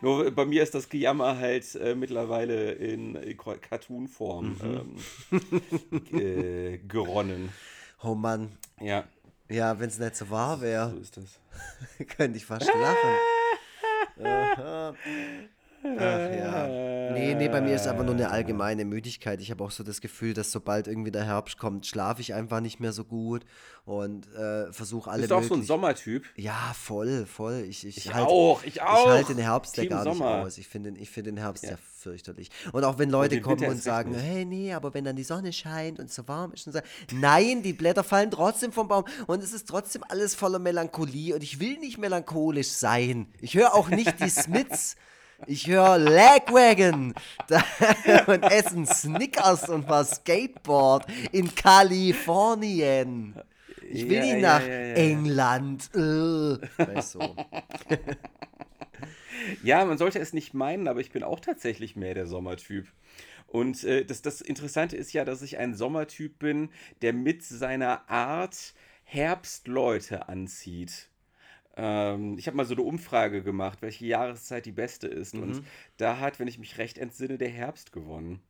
Nur bei mir ist das Gejammer halt äh, mittlerweile in, in Cartoon-Form mhm. ähm, äh, geronnen. Oh Mann. Ja. Ja, wenn es nicht so wahr wäre. So ist das. könnte ich fast lachen. Aha. Ach ja. Nee, nee, bei mir ist es einfach nur eine allgemeine Müdigkeit. Ich habe auch so das Gefühl, dass sobald irgendwie der Herbst kommt, schlafe ich einfach nicht mehr so gut und äh, versuche alle. Bist du auch so ein Sommertyp? Ja, voll, voll. Ich, ich, ich halt, auch, ich auch. Ich halte den Herbst Team ja gar Sommer. nicht aus. Ich finde ich find den Herbst ja. ja fürchterlich. Und auch wenn Leute den kommen Winter und sagen, hey, nee, aber wenn dann die Sonne scheint und so warm ist und so. Nein, die Blätter fallen trotzdem vom Baum und es ist trotzdem alles voller Melancholie und ich will nicht melancholisch sein. Ich höre auch nicht die Smiths. Ich höre Lagwagon und essen Snickers und war Skateboard in Kalifornien. Ich will Ja, nicht nach ja, ja. England. Äh. Weißt du. Ja, man sollte es nicht meinen, aber ich bin auch tatsächlich mehr der Sommertyp. Und äh, das, das Interessante ist ja, dass ich ein Sommertyp bin, der mit seiner Art Herbstleute anzieht. Ähm, ich habe mal so eine Umfrage gemacht, welche Jahreszeit die beste ist. Und da hat, wenn ich mich recht entsinne, der Herbst gewonnen.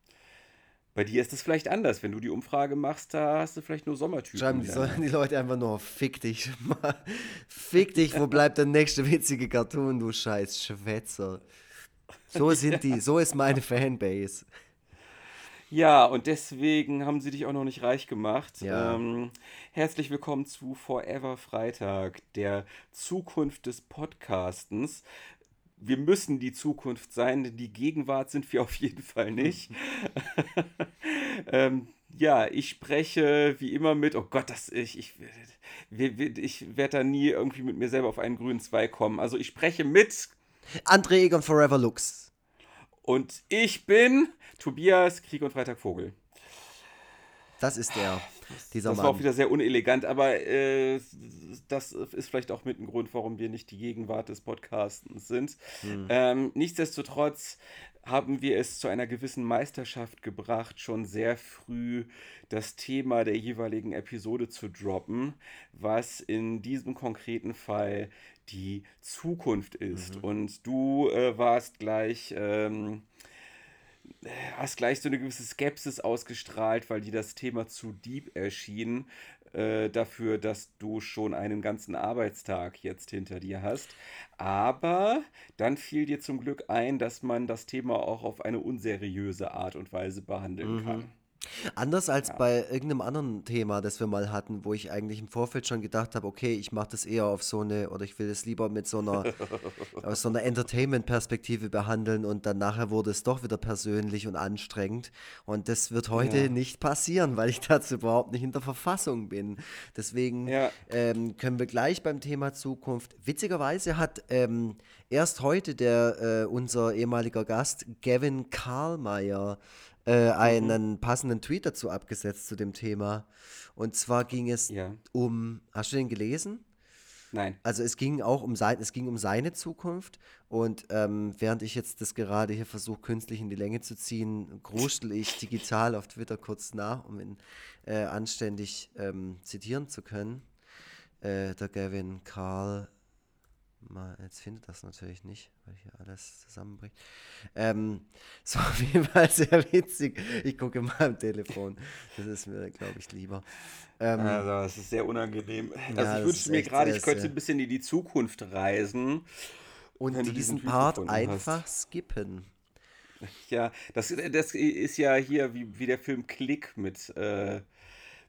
Bei dir ist es vielleicht anders. Wenn du die Umfrage machst, da hast du vielleicht nur Sommertypen. Schreiben die, sollen die Leute einfach nur, fick dich. fick dich, wo bleibt der nächste witzige Cartoon, du scheiß Schwätzer. So sind die, so ist meine Fanbase. Ja, und deswegen haben sie dich auch noch nicht reich gemacht. Ja. Ähm, herzlich willkommen zu Forever Freitag, der Zukunft des Podcastens. Wir müssen die Zukunft sein, denn die Gegenwart sind wir auf jeden Fall nicht. ähm, ja, ich spreche wie immer mit, oh Gott, das ich, ich, ich, ich werde da nie irgendwie mit mir selber auf einen grünen Zweig kommen. Also ich spreche mit André Egon Forever Lux. und ich bin Tobias Krieg und Freitag Vogel. Das ist der, dieser Das war auch Mann. wieder sehr unelegant, aber äh, das ist vielleicht auch mit ein Grund, warum wir nicht die Gegenwart des Podcastens sind. Hm. Ähm, nichtsdestotrotz haben wir es zu einer gewissen Meisterschaft gebracht, schon sehr früh das Thema der jeweiligen Episode zu droppen, was in diesem konkreten Fall die Zukunft ist. Mhm. Und du äh, warst gleich. Ähm, hast gleich so eine gewisse Skepsis ausgestrahlt, weil dir das Thema zu deep erschien, äh, dafür, dass du schon einen ganzen Arbeitstag jetzt hinter dir hast. Aber dann fiel dir zum Glück ein, dass man das Thema auch auf eine unseriöse Art und Weise behandeln Mhm. kann. Anders als bei irgendeinem anderen Thema, das wir mal hatten, wo ich eigentlich im Vorfeld schon gedacht habe, okay, ich mache das eher auf so eine, oder ich will es lieber mit so einer, aus so einer Entertainment-Perspektive behandeln und dann nachher wurde es doch wieder persönlich und anstrengend. Und das wird heute Ja. nicht passieren, weil ich dazu überhaupt nicht in der Verfassung bin. Deswegen Ja. ähm, können wir gleich beim Thema Zukunft. Witzigerweise hat ähm, erst heute der äh, unser ehemaliger Gast Gavin Karlmeier äh, einen passenden Tweet dazu abgesetzt zu dem Thema. Und zwar ging es Ja. um, hast du den gelesen? Nein. Also es ging auch um sein, es ging um seine Zukunft und ähm, während ich jetzt das gerade hier versuche künstlich in die Länge zu ziehen, gruschtel ich digital auf Twitter kurz nach, um ihn äh, anständig ähm, zitieren zu können. Äh, der Gavin Karl, mal, jetzt findet das natürlich nicht, weil hier alles zusammenbricht. Ähm, so auf jeden Fall sehr witzig. Ich gucke mal am Telefon. Das ist mir, glaube ich, lieber. Ähm, Also, es ist sehr unangenehm. Ja, Also, ich wünschte mir gerade, ich könnte ein bisschen in die Zukunft reisen. und diesen diesen Part gefunden hast. einfach skippen. Ja, das, das ist ja hier wie, wie der Film Click mit, äh,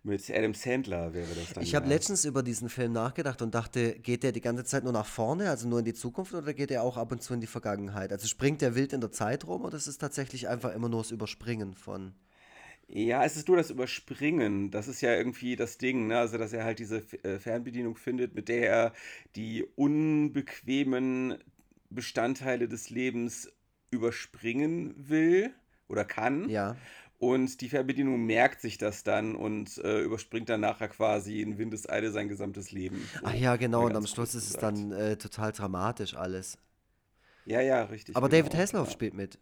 mit Adam Sandler wäre das dann. Ich habe letztens über diesen Film nachgedacht und dachte, geht der die ganze Zeit nur nach vorne, also nur in die Zukunft, oder geht er auch ab und zu in die Vergangenheit? Also springt der wild in der Zeit rum oder ist es tatsächlich einfach immer nur das Überspringen von. Ja, es ist nur das Überspringen. Das ist ja irgendwie das Ding, ne? Also, dass er halt diese äh, Fernbedienung findet, mit der er die unbequemen Bestandteile des Lebens überspringen will oder kann. Ja. Und die Fernbedienung merkt sich das dann und äh, überspringt dann nachher quasi in Windeseile sein gesamtes Leben. So, Ach ja, genau, und am Schluss ist es dann äh, total dramatisch alles. Ja, ja, richtig. Aber genau, David Hasselhoff ja. spielt mit.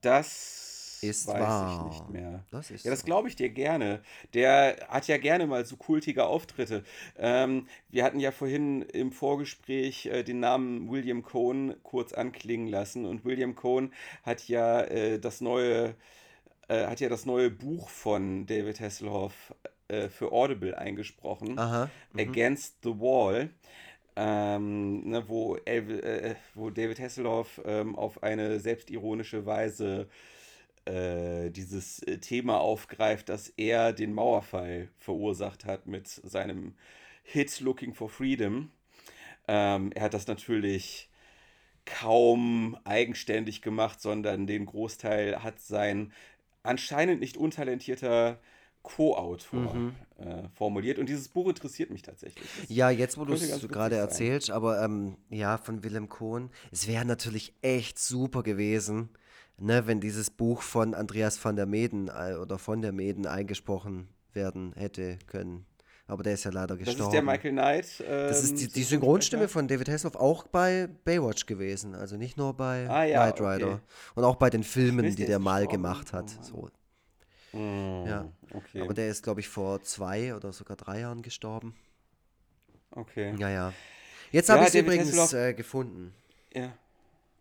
Das ist weiß wahr. ich nicht mehr. Das ist Ja, das glaube ich dir gerne. Der hat ja gerne mal so kultige Auftritte. Ähm, wir hatten ja vorhin im Vorgespräch äh, den Namen William Cohn kurz anklingen lassen und William Cohn hat ja äh, das neue äh, hat ja das neue Buch von David Hasselhoff äh, für Audible eingesprochen, Aha. Mhm. Against the Wall, ähm, ne, wo, Elv- äh, wo David Hasselhoff ähm, auf eine selbstironische Weise äh, dieses äh, Thema aufgreift, dass er den Mauerfall verursacht hat mit seinem Hit Looking for Freedom. Ähm, er hat das natürlich kaum eigenständig gemacht, sondern den Großteil hat sein anscheinend nicht untalentierter Co-Autor Mhm. äh, formuliert. Und dieses Buch interessiert mich tatsächlich. Das Ja, jetzt wo du es gerade erzählst, aber ähm, ja, von Willem Kohn. Es wäre natürlich echt super gewesen, ne, wenn dieses Buch von Andreas van der Meden äh, oder von der Meden eingesprochen werden hätte können. Aber der ist ja leider Das gestorben. ist der Michael Knight. Das ist ähm, die, die Synchronsprecher? Synchronstimme von David Hasselhoff auch bei Baywatch gewesen. Also nicht nur bei Ah, ja, Knight Rider. okay. Und auch bei den Filmen, die der mal gemacht hat. Oh. So. Mm, Ja. Okay. Aber der ist, glaube ich, vor zwei oder sogar drei Jahren gestorben. okay. Ja, ja. Jetzt Ja, habe ich es übrigens äh, gefunden. Ja.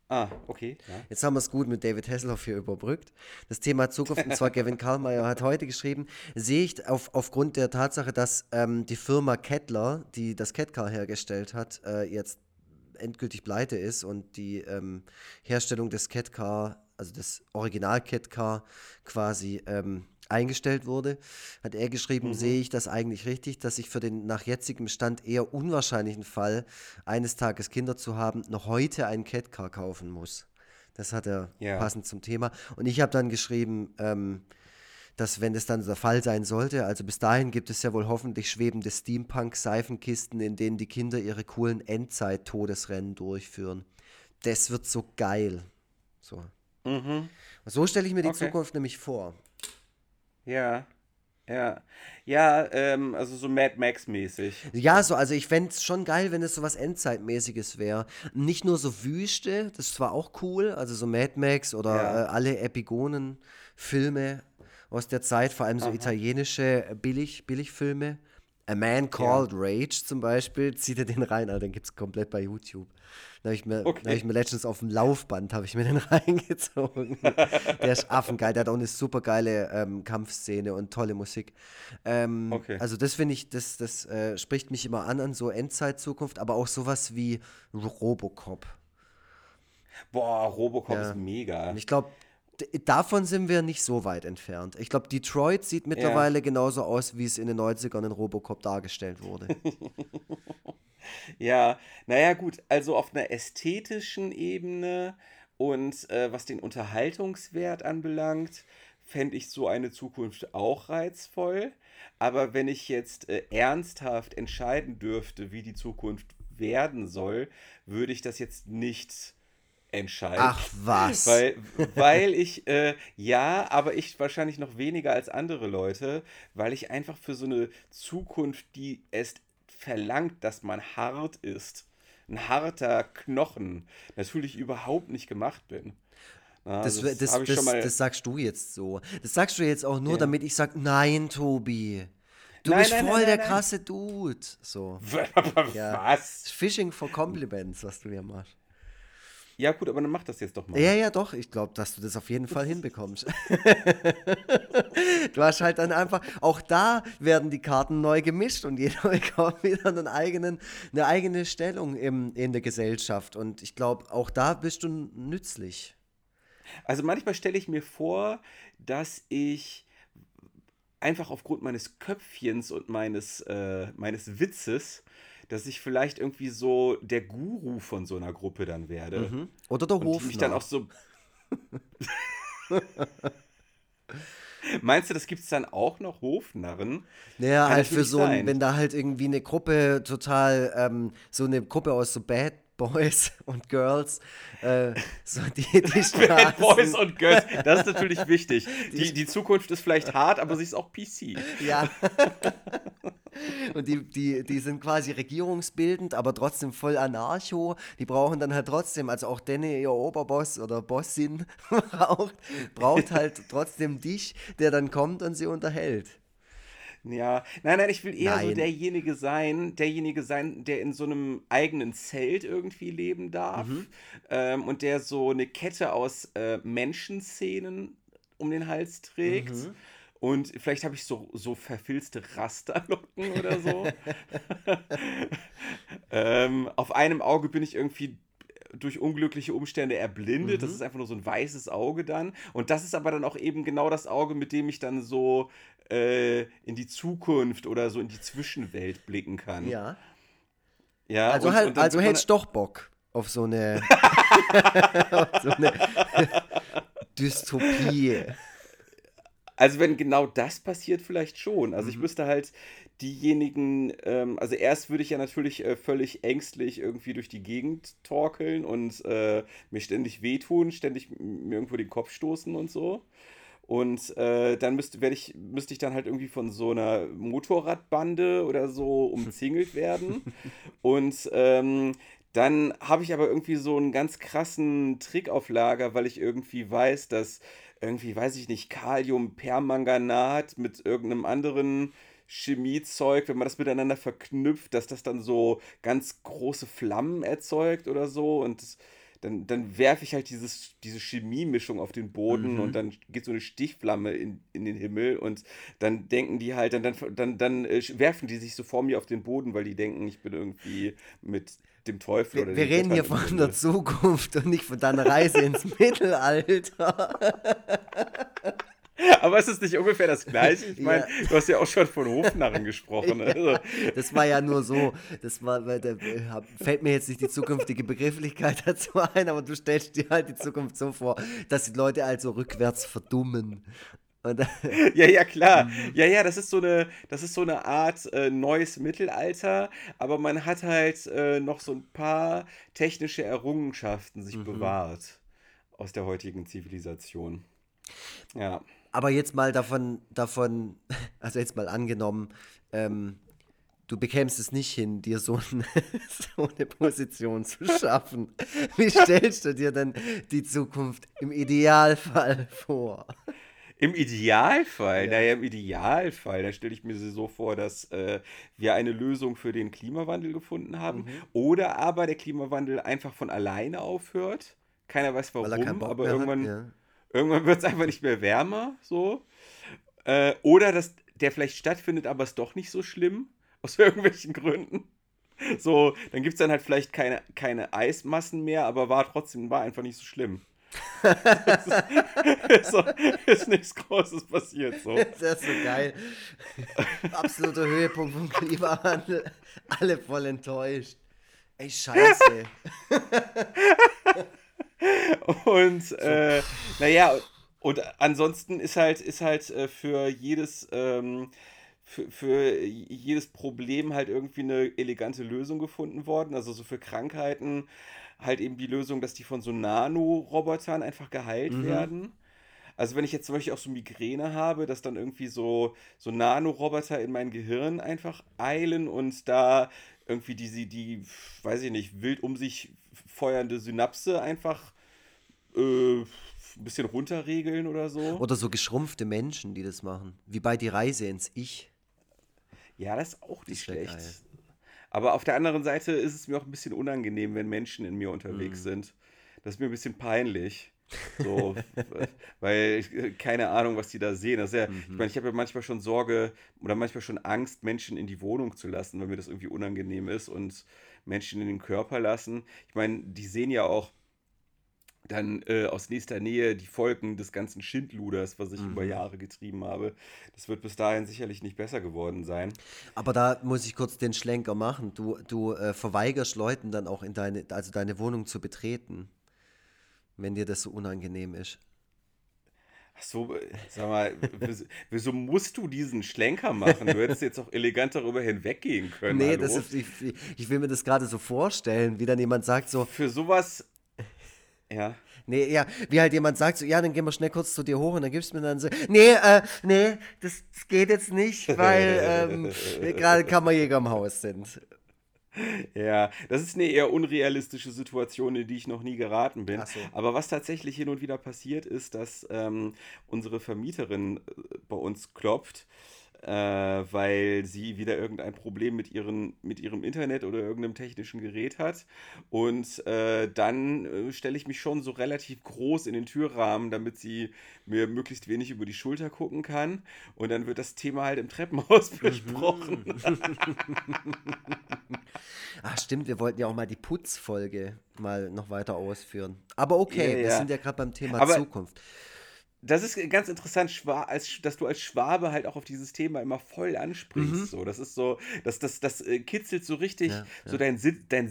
Ah, okay. Ja. Jetzt haben wir es gut mit David Hasselhoff hier überbrückt. Das Thema Zukunft, und zwar Gavin Karlmeier hat heute geschrieben, sehe ich auf, aufgrund der Tatsache, dass ähm, die Firma Kettler, die das Catcar hergestellt hat, äh, jetzt endgültig pleite ist und die ähm, Herstellung des Catcar, also des Original Catcar quasi ähm, eingestellt wurde, hat er geschrieben, sehe ich das eigentlich richtig, dass ich für den nach jetzigem Stand eher unwahrscheinlichen Fall, eines Tages Kinder zu haben, noch heute einen Catcar kaufen muss. Das hat er Ja. passend zum Thema. Und ich habe dann geschrieben, ähm, dass wenn das dann der Fall sein sollte, also bis dahin gibt es ja wohl hoffentlich schwebende Steampunk-Seifenkisten, in denen die Kinder ihre coolen Endzeit-Todesrennen durchführen. Das wird so geil. So. Mhm. So stelle ich mir die Okay. Zukunft nämlich vor. Ja. Ja. Ja, ähm, also so Mad Max-mäßig. Ja, so, also ich fände es schon geil, wenn es so was Endzeitmäßiges wäre. Nicht nur so Wüste, das war auch cool, also so Mad Max oder Ja. äh, alle Epigonen-Filme aus der Zeit, vor allem so italienische äh, Billig, Billigfilme. A Man Called Rage zum Beispiel, zieh dir den rein, Alter, den gibt es komplett bei YouTube. Da habe ich, mir- Okay. da hab ich mir letztens auf dem Laufband, habe ich mir den reingezogen. der ist affengeil, der hat auch eine super geile ähm, Kampfszene und tolle Musik. Ähm, Okay. Also das finde ich, das, das äh, spricht mich immer an, an so Endzeit-Zukunft, aber auch sowas wie Robocop. Boah, Robocop Ja. ist mega. Und ich glaube, davon sind wir nicht so weit entfernt. Ich glaube, Detroit sieht mittlerweile genauso aus, wie es in den 90ern in Robocop dargestellt wurde. Ja, naja, gut, also auf einer ästhetischen Ebene und äh, was den Unterhaltungswert anbelangt, fände ich so eine Zukunft auch reizvoll. Aber wenn ich jetzt äh, ernsthaft entscheiden dürfte, wie die Zukunft werden soll, würde ich das jetzt nicht entscheiden. Ach was. Weil, weil ich, äh, ja, aber ich wahrscheinlich noch weniger als andere Leute, weil ich einfach für so eine Zukunft, die es verlangt, dass man hart ist, ein harter Knochen, natürlich überhaupt nicht gemacht bin. Na, Das, das, das, das sagst du jetzt so. Das sagst du jetzt auch nur, Ja. damit ich sage, nein, Tobi. Du Nein, bist nein, voll nein, der krasse Dude. So. Ja. Was? Fishing for Compliments, was du hier machst. Ja, gut, aber dann mach das jetzt doch mal. Ja, ja, doch. Ich glaube, dass du das auf jeden Fall hinbekommst. du hast halt dann einfach, auch da werden die Karten neu gemischt und jeder bekommt wieder einen eigenen, eine eigene Stellung im, in der Gesellschaft. Und ich glaube, auch da bist du nützlich. Also manchmal stelle ich mir vor, dass ich einfach aufgrund meines Köpfchens und meines, äh, meines Witzes, dass ich vielleicht irgendwie so der Guru von so einer Gruppe dann werde. Mhm. Oder der Und die mich dann auch so. Meinst du, das gibt es dann auch noch Hofnarren? Naja, Kann halt für so ein, wenn da halt irgendwie eine Gruppe total, ähm, so eine Gruppe aus so Bad Boys und Girls, äh, so die, die Straßen, Boys und Girls, das ist natürlich wichtig. Die, die Zukunft ist vielleicht hart, aber sie ist auch PC. ja. Und die, die, die sind quasi regierungsbildend, aber trotzdem voll anarcho. Die brauchen dann halt trotzdem, also auch Danny, ihr Oberboss oder Bossin, braucht, braucht halt trotzdem dich, der dann kommt und sie unterhält. Ja, nein, nein, ich will eher so Nein. derjenige sein, derjenige sein, der in so einem eigenen Zelt irgendwie leben darf Mhm. ähm, und der so eine Kette aus äh, Menschenszenen um den Hals trägt. Mhm. Und vielleicht habe ich so, so verfilzte Rasterlocken oder so. ähm, auf einem Auge bin ich irgendwie durch unglückliche Umstände erblindet. Das Mhm. ist einfach nur so ein weißes Auge dann. Und das ist aber dann auch eben genau das Auge, mit dem ich dann so äh, in die Zukunft oder so in die Zwischenwelt blicken kann. Ja. Ja, Also, und- halt, und also hättest doch Bock auf so eine, auf so eine Dystopie. Also wenn genau das passiert, vielleicht schon. Also Mhm. ich müsste halt diejenigen, ähm, also erst würde ich ja natürlich äh, völlig ängstlich irgendwie durch die Gegend torkeln und äh, mir ständig wehtun, ständig mir irgendwo den Kopf stoßen und so. Und äh, dann müsste, werde ich, müsste ich dann halt irgendwie von so einer Motorradbande oder so umzingelt werden. Und ähm, dann habe ich aber irgendwie so einen ganz krassen Trick auf Lager, weil ich irgendwie weiß, dass irgendwie, weiß ich nicht, Kaliumpermanganat mit irgendeinem anderen Chemiezeug, wenn man das miteinander verknüpft, dass das dann so ganz große Flammen erzeugt oder so. Und das, dann, dann werfe ich halt dieses, diese Chemiemischung auf den Boden Mhm. und dann geht so eine Stichflamme in, in den Himmel und dann denken die halt, dann, dann, dann, dann äh, werfen die sich so vor mir auf den Boden, weil die denken, ich bin irgendwie mit dem Teufel Wir, oder wir den reden hier von der. Zukunft und nicht von deiner Reise ins Mittelalter. Aber es ist nicht ungefähr das Gleiche. Ich meine, Ja. du hast ja auch schon von Hofnarren gesprochen. Also, Das war ja nur so, das war, weil da äh, fällt mir jetzt nicht die zukünftige Begrifflichkeit dazu ein, aber du stellst dir halt die Zukunft so vor, dass die Leute also rückwärts verdummen. Ja, ja, klar. Mhm. Ja, ja, das ist so eine, das ist so eine Art äh, neues Mittelalter, aber man hat halt äh, noch so ein paar technische Errungenschaften sich Mhm. bewahrt aus der heutigen Zivilisation. Ja. aber jetzt mal davon, davon, also jetzt mal angenommen, ähm, du bekämst es nicht hin, dir so, ein, so eine Position zu schaffen. Wie stellst du dir denn die Zukunft im Idealfall vor? Im Idealfall, Ja. naja, im Idealfall, da stelle ich mir sie so vor, dass äh, wir eine Lösung für den Klimawandel gefunden haben. Mhm. Oder aber der Klimawandel einfach von alleine aufhört. Keiner weiß er warum, aber irgendwann, hat? Ja. irgendwann wird es einfach nicht mehr wärmer. So. Äh, oder dass der vielleicht stattfindet, aber ist doch nicht so schlimm. Aus irgendwelchen Gründen. So, dann gibt es dann halt vielleicht keine, keine Eismassen mehr, aber war trotzdem, war einfach nicht so schlimm. Ist, so, ist nichts Großes passiert. So. Das ist so geil. Absoluter Höhepunkt vom Klimawandel. Alle voll enttäuscht. Ey, scheiße. Und äh, naja, und ansonsten ist halt, ist halt äh, für jedes, ähm, für, für jedes Problem halt irgendwie eine elegante Lösung gefunden worden. Also so für Krankheiten halt eben die Lösung, dass die von so Nanorobotern einfach geheilt Mhm. werden. Also wenn ich jetzt zum Beispiel auch so Migräne habe, dass dann irgendwie so, so Nanoroboter in mein Gehirn einfach eilen und da irgendwie diese, die, weiß ich nicht, wild um sich feuernde Synapse einfach äh, ein bisschen runterregeln oder so. Oder so geschrumpfte Menschen, die das machen. Wie bei Die Reise ins Ich. Ja, das ist auch nicht wär schlecht. Aber auf der anderen Seite ist es mir auch ein bisschen unangenehm, wenn Menschen in mir Mhm. unterwegs sind. Das ist mir ein bisschen peinlich. So, weil ich, äh, keine Ahnung, was die da sehen. Das ja, Ich Mhm. meine, ich habe ja manchmal schon Sorge oder manchmal schon Angst, Menschen in die Wohnung zu lassen, weil mir das irgendwie unangenehm ist und Menschen in den Körper lassen. Ich meine, die sehen ja auch dann äh, aus nächster Nähe die Folgen des ganzen Schindluders, was ich über Mhm. Jahre getrieben habe. Das wird bis dahin sicherlich nicht besser geworden sein. Aber da muss ich kurz den Schlenker machen. Du, du äh, verweigerst Leuten dann auch in deine, also deine Wohnung zu betreten, wenn dir das so unangenehm ist. Ach so, äh, sag mal, wieso, wieso musst du diesen Schlenker machen? Du hättest jetzt auch elegant darüber hinweggehen können. Nee, hallo? das ist, ich, ich will mir das gerade so vorstellen, wie dann jemand sagt so, Für sowas. Ja. Nee, ja, wie halt jemand sagt, so, ja, dann gehen wir schnell kurz zu dir hoch und dann gibst du mir dann so, nee, äh, nee, das, das geht jetzt nicht, weil ähm, wir gerade Kammerjäger im Haus sind. Ja, das ist eine eher unrealistische Situation, in die ich noch nie geraten bin. So. Aber was tatsächlich hin und wieder passiert, ist, dass ähm, unsere Vermieterin äh, bei uns klopft, äh, weil sie wieder irgendein Problem mit, ihren, mit ihrem Internet oder irgendeinem technischen Gerät hat. Und äh, dann äh, stelle ich mich schon so relativ groß in den Türrahmen, damit sie mir möglichst wenig über die Schulter gucken kann. Und dann wird das Thema halt im Treppenhaus besprochen. Ach stimmt, wir wollten ja auch mal die Putzfolge mal noch weiter ausführen. Aber okay, Ja, wir ja. sind ja gerade beim Thema Aber Zukunft. Das ist ganz interessant, als, dass du als Schwabe halt auch auf dieses Thema immer voll ansprichst. So, das ist so, das, das, das äh, kitzelt so richtig Ja, so dein, dein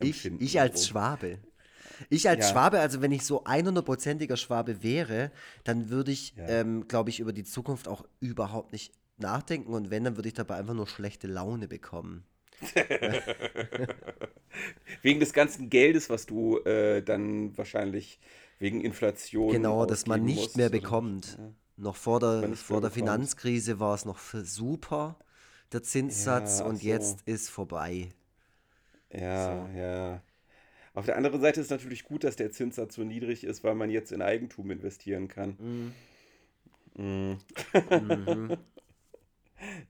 Ich, Sittlichkeitsempfinden. ich als so. Schwabe. Ich als Ja. Schwabe, also wenn ich so 100%iger Schwabe wäre, dann würde ich, Ja. ähm, glaube ich, über die Zukunft auch überhaupt nicht nachdenken und wenn, dann würde ich dabei einfach nur schlechte Laune bekommen. Wegen des ganzen Geldes, was du äh, dann wahrscheinlich wegen Inflation. Genau, dass man nicht musst mehr oder- bekommt. Ja. Noch vor der, vor der. Finanzkrise war es noch super, der Zinssatz, Ja, und so. jetzt ist vorbei. Ja, ja. Auf der anderen Seite ist natürlich gut, dass der Zinssatz so niedrig ist, weil man jetzt in Eigentum investieren kann. Mm. Mhm.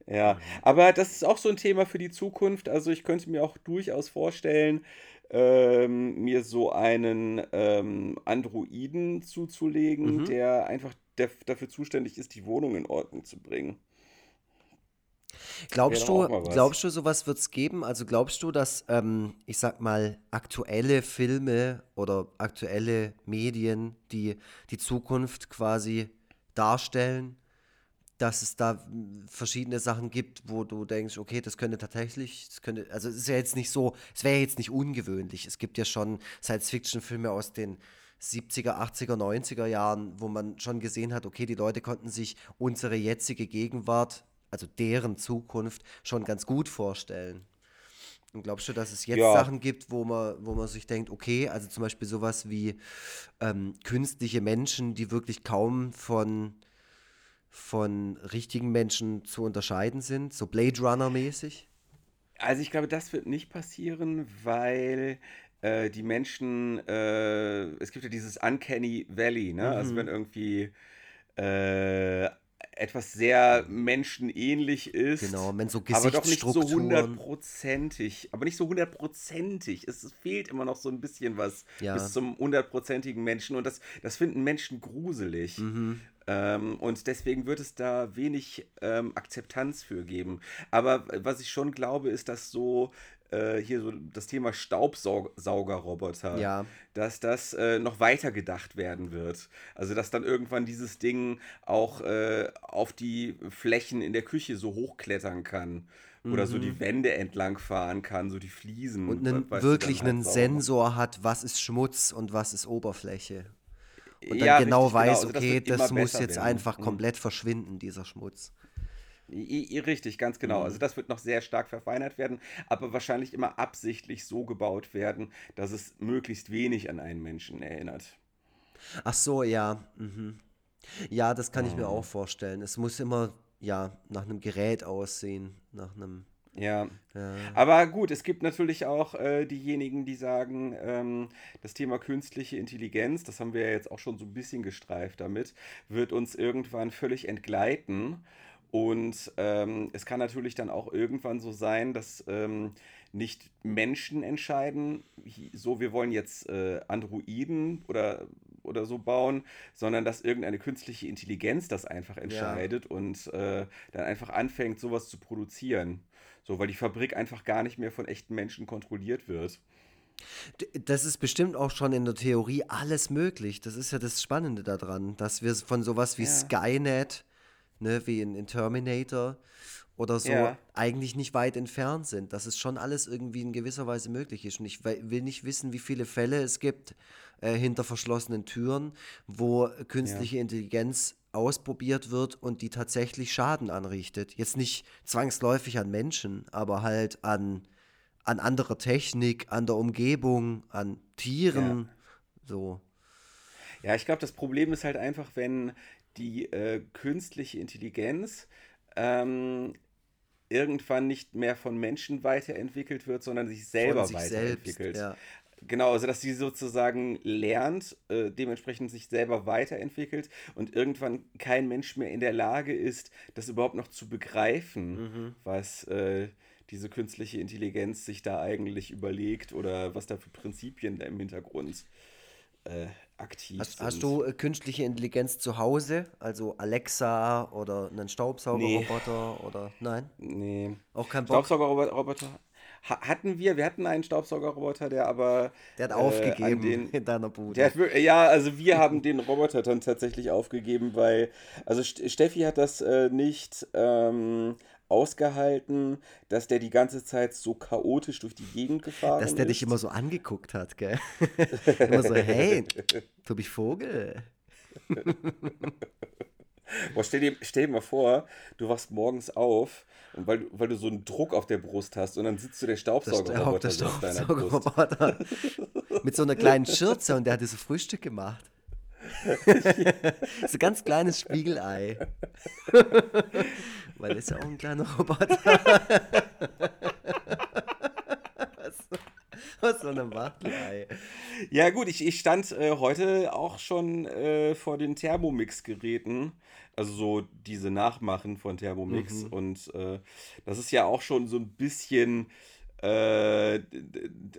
Ja, aber das ist auch so ein Thema für die Zukunft. Also ich könnte mir auch durchaus vorstellen, ähm, mir so einen ähm, Androiden zuzulegen, Mhm. der einfach der, dafür zuständig ist, die Wohnung in Ordnung zu bringen. Glaubst du, glaubst du, sowas wird es geben? Also glaubst du, dass, ähm, ich sag mal, aktuelle Filme oder aktuelle Medien, die die Zukunft quasi darstellen, dass es da verschiedene Sachen gibt, wo du denkst, okay, das könnte tatsächlich, das könnte, also es ist ja jetzt nicht so, es wäre jetzt nicht ungewöhnlich. Es gibt ja schon Science-Fiction-Filme aus den 70er, 80er, 90er Jahren, wo man schon gesehen hat, okay, die Leute konnten sich unsere jetzige Gegenwart, also deren Zukunft, schon ganz gut vorstellen. Und glaubst du, dass es jetzt Ja. Sachen gibt, wo man, wo man sich denkt, okay, also zum Beispiel sowas wie ähm, künstliche Menschen, die wirklich kaum von, von richtigen Menschen zu unterscheiden sind, so Blade Runner-mäßig? Also ich glaube, das wird nicht passieren, weil äh, die Menschen, äh, es gibt ja dieses Uncanny Valley, ne? Also Mhm. wenn irgendwie äh, etwas sehr menschenähnlich ist, Genau, wenn so aber doch nicht so hundertprozentig, aber nicht so hundertprozentig. Es, es fehlt immer noch so ein bisschen was Ja. bis zum hundertprozentigen Menschen und das, das finden Menschen gruselig. Mhm. Ähm, und deswegen wird es da wenig ähm, Akzeptanz für geben. Aber was ich schon glaube, ist, dass so äh, hier so das Thema Staubsaugerroboter, Ja. dass das äh, noch weiter gedacht werden wird. Also dass dann irgendwann dieses Ding auch äh, auf die Flächen in der Küche so hochklettern kann. Oder so die Wände entlang fahren kann, so die Fliesen. Mhm. Und einen, wirklich halt einen Sensor hat, was ist Schmutz und was ist Oberfläche. Und dann Ja, genau richtig, genau. weiß, Also das okay, das, immer muss jetzt werden. einfach Mhm. komplett verschwinden, dieser Schmutz. I, I, richtig, ganz genau. Mhm. Also das wird noch sehr stark verfeinert werden, aber wahrscheinlich immer absichtlich so gebaut werden, dass es möglichst wenig an einen Menschen erinnert. Ach so, ja. Mhm. Ja, das kann ich Mhm. mir auch vorstellen. Es muss immer, ja, nach einem Gerät aussehen, nach einem, Ja, ja. aber gut, es gibt natürlich auch äh, diejenigen, die sagen, ähm, das Thema künstliche Intelligenz, das haben wir ja jetzt auch schon so ein bisschen gestreift damit, wird uns irgendwann völlig entgleiten. Und ähm, es kann natürlich dann auch irgendwann so sein, dass ähm, nicht Menschen entscheiden, so wir wollen jetzt äh, Androiden oder, oder so bauen, sondern dass irgendeine künstliche Intelligenz das einfach entscheidet und äh, dann einfach anfängt, sowas zu produzieren. So, weil die Fabrik einfach gar nicht mehr von echten Menschen kontrolliert wird. Das ist bestimmt auch schon in der Theorie alles möglich. Das ist ja das Spannende daran, dass wir von sowas wie Ja. Skynet, ne, wie in, in Terminator oder so, Ja. eigentlich nicht weit entfernt sind. Dass es schon alles irgendwie in gewisser Weise möglich ist. Und ich will nicht wissen, wie viele Fälle es gibt äh, hinter verschlossenen Türen, wo künstliche Intelligenz ausprobiert wird und die tatsächlich Schaden anrichtet. Jetzt nicht zwangsläufig an Menschen, aber halt an an anderer Technik, an der Umgebung, an Tieren. So. Ja, ich glaube, das Problem ist halt einfach, wenn die äh, künstliche Intelligenz ähm, irgendwann nicht mehr von Menschen weiterentwickelt wird, sondern sich selber sich weiterentwickelt. selbst, ja. Genau, also dass sie sozusagen lernt, äh, dementsprechend sich selber weiterentwickelt und irgendwann kein Mensch mehr in der Lage ist, das überhaupt noch zu begreifen, Mhm. was äh, diese künstliche Intelligenz sich da eigentlich überlegt oder was da für Prinzipien da im Hintergrund äh, aktiv Hast, sind. hast du äh, künstliche Intelligenz zu Hause? Also Alexa oder einen Staubsaugerroboter oder nein? Nee. Auch kein Bock? Staubsaugerroboter ha hatten wir, wir hatten einen Staubsaugerroboter, der aber Der hat äh, aufgegeben den, in deiner Bude. Hat, ja, also wir haben den Roboter dann tatsächlich aufgegeben, weil, also St- Steffi hat das äh, nicht ähm, ausgehalten, dass der die ganze Zeit so chaotisch durch die Gegend gefahren Dass der ist. dich immer so angeguckt hat, gell? immer so, hey, Tobi Vogel. Boah, stell, dir, stell dir mal vor, du wachst morgens auf, und weil, du- weil du so einen Druck auf der Brust hast und dann sitzt du der ist Staubsaugerroboter der. Staubsaugerroboter. Mit so einer kleinen Schürze und der hatte so Frühstück gemacht. so ganz kleines Spiegelei. Weil ist ja auch ein kleiner Roboter. was, so einem Wachtelei. Ja, gut, ich, ich stand äh, heute auch schon äh, vor den Thermomix-Geräten. Also so diese Nachmachen von Thermomix. Mhm. Und äh, das ist ja auch schon so ein bisschen äh,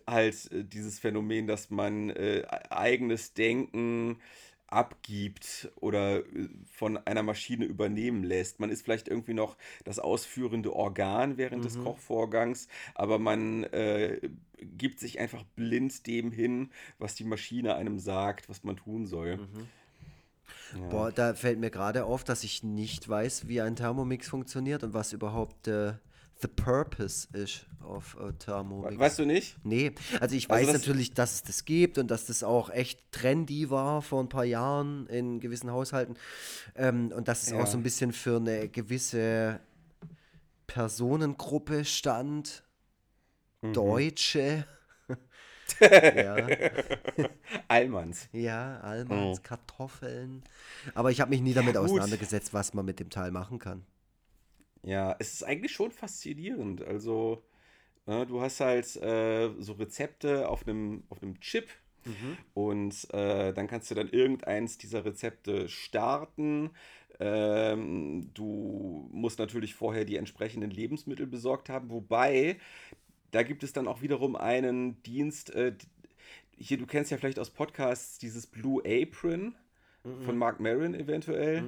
halt äh, dieses Phänomen, dass man äh, eigenes Denken abgibt oder äh, von einer Maschine übernehmen lässt. Man ist vielleicht irgendwie noch das ausführende Organ während des Mhm. Kochvorgangs, aber man äh, gibt sich einfach blind dem hin, was die Maschine einem sagt, was man tun soll. Ja. Boah, da fällt mir gerade auf, dass ich nicht weiß, wie ein Thermomix funktioniert und was überhaupt äh, the purpose ist auf äh, Thermomix. Weißt du nicht? Nee, also ich Also weiß das- natürlich, dass es das gibt und dass das auch echt trendy war vor ein paar Jahren in gewissen Haushalten. Ähm, und dass es Ja. auch so ein bisschen für eine gewisse Personengruppe stand. Mhm. Deutsche. ja, Allmanns. ja, Almans, Oh. Kartoffeln. Aber ich habe mich nie damit auseinandergesetzt, was man mit dem Teil machen kann. Ja, es ist eigentlich schon faszinierend. Also, ne, du hast halt äh, so Rezepte auf einem, auf einem Chip und äh, dann kannst du dann irgendeins dieser Rezepte starten. Ähm, du musst natürlich vorher die entsprechenden Lebensmittel besorgt haben, wobei da gibt es dann auch wiederum einen Dienst. Äh, hier, du kennst ja vielleicht aus Podcasts dieses Blue Apron von Mark Maron eventuell.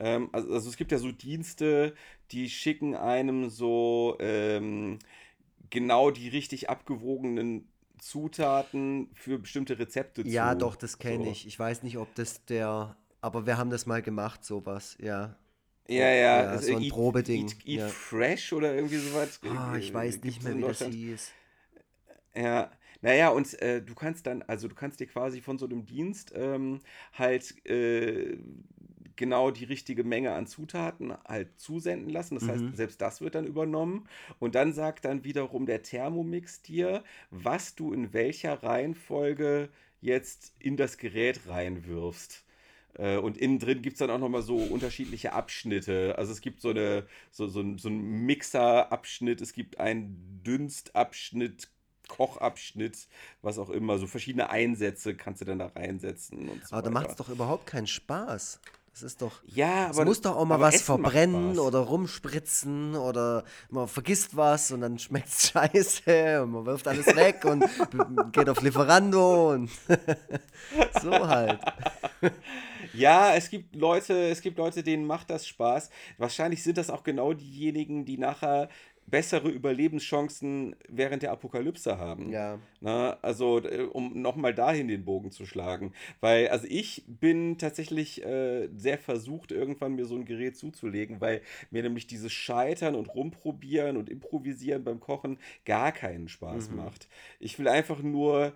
Ähm, also, also es gibt ja so Dienste, die schicken einem so ähm, genau die richtig abgewogenen Zutaten für bestimmte Rezepte Ja, zu. doch, das kenne So. ich. Ich weiß nicht, ob das der. Aber wir haben das mal gemacht, sowas, ja. Ja, ja, Ja, also so ein Eat- Probeding, Eat, Eat ja. Fresh oder irgendwie sowas. Ah, ich weiß nicht mehr, wie das hieß. Ja, naja, und äh, du kannst dann, also du kannst dir quasi von so einem Dienst ähm, halt äh, genau die richtige Menge an Zutaten halt zusenden lassen. Das Mhm. heißt, selbst das wird dann übernommen. Und dann sagt dann wiederum der Thermomix dir, was du in welcher Reihenfolge jetzt in das Gerät reinwirfst. Äh, Und innen drin gibt es dann auch nochmal so unterschiedliche Abschnitte. Also es gibt so, eine, so, so, so einen Mixer-Abschnitt, es gibt einen Dünstabschnitt, Kochabschnitt, was auch immer. So verschiedene Einsätze kannst du dann da reinsetzen und so Aber da macht es doch überhaupt keinen Spaß. Das ist doch. Ja, Es aber muss doch auch mal was Essen verbrennen oder rumspritzen oder man vergisst was und dann schmeckt es scheiße und man wirft alles weg und geht auf Lieferando und so halt. Ja, es gibt Leute, es gibt Leute, denen macht das Spaß. Wahrscheinlich sind das auch genau diejenigen, die nachher bessere Überlebenschancen während der Apokalypse haben. Ja. Na, also, äh, um nochmal dahin den Bogen zu schlagen. Weil, also ich bin tatsächlich äh, sehr versucht, irgendwann mir so ein Gerät zuzulegen, weil mir nämlich dieses Scheitern und Rumprobieren und Improvisieren beim Kochen gar keinen Spaß Mhm. macht. Ich will einfach nur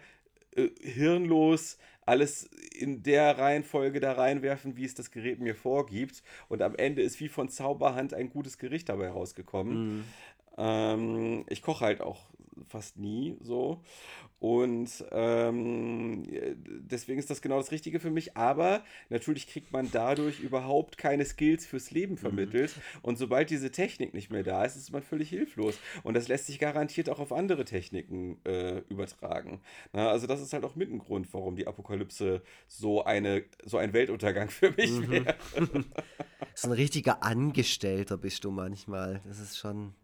äh, hirnlos alles in der Reihenfolge da reinwerfen, wie es das Gerät mir vorgibt. Und am Ende ist wie von Zauberhand ein gutes Gericht dabei rausgekommen. Mhm. Ähm, ich koche halt auch fast nie so. Und ähm, deswegen ist das genau das Richtige für mich. Aber natürlich kriegt man dadurch überhaupt keine Skills fürs Leben vermittelt. Mhm. Und sobald diese Technik nicht mehr da ist, ist man völlig hilflos. Und das lässt sich garantiert auch auf andere Techniken äh, übertragen. Na, also das ist halt auch mit ein Grund, warum die Apokalypse so, eine, so ein Weltuntergang für mich mhm. wäre. so ein richtiger Angestellter bist du manchmal. Das ist schon.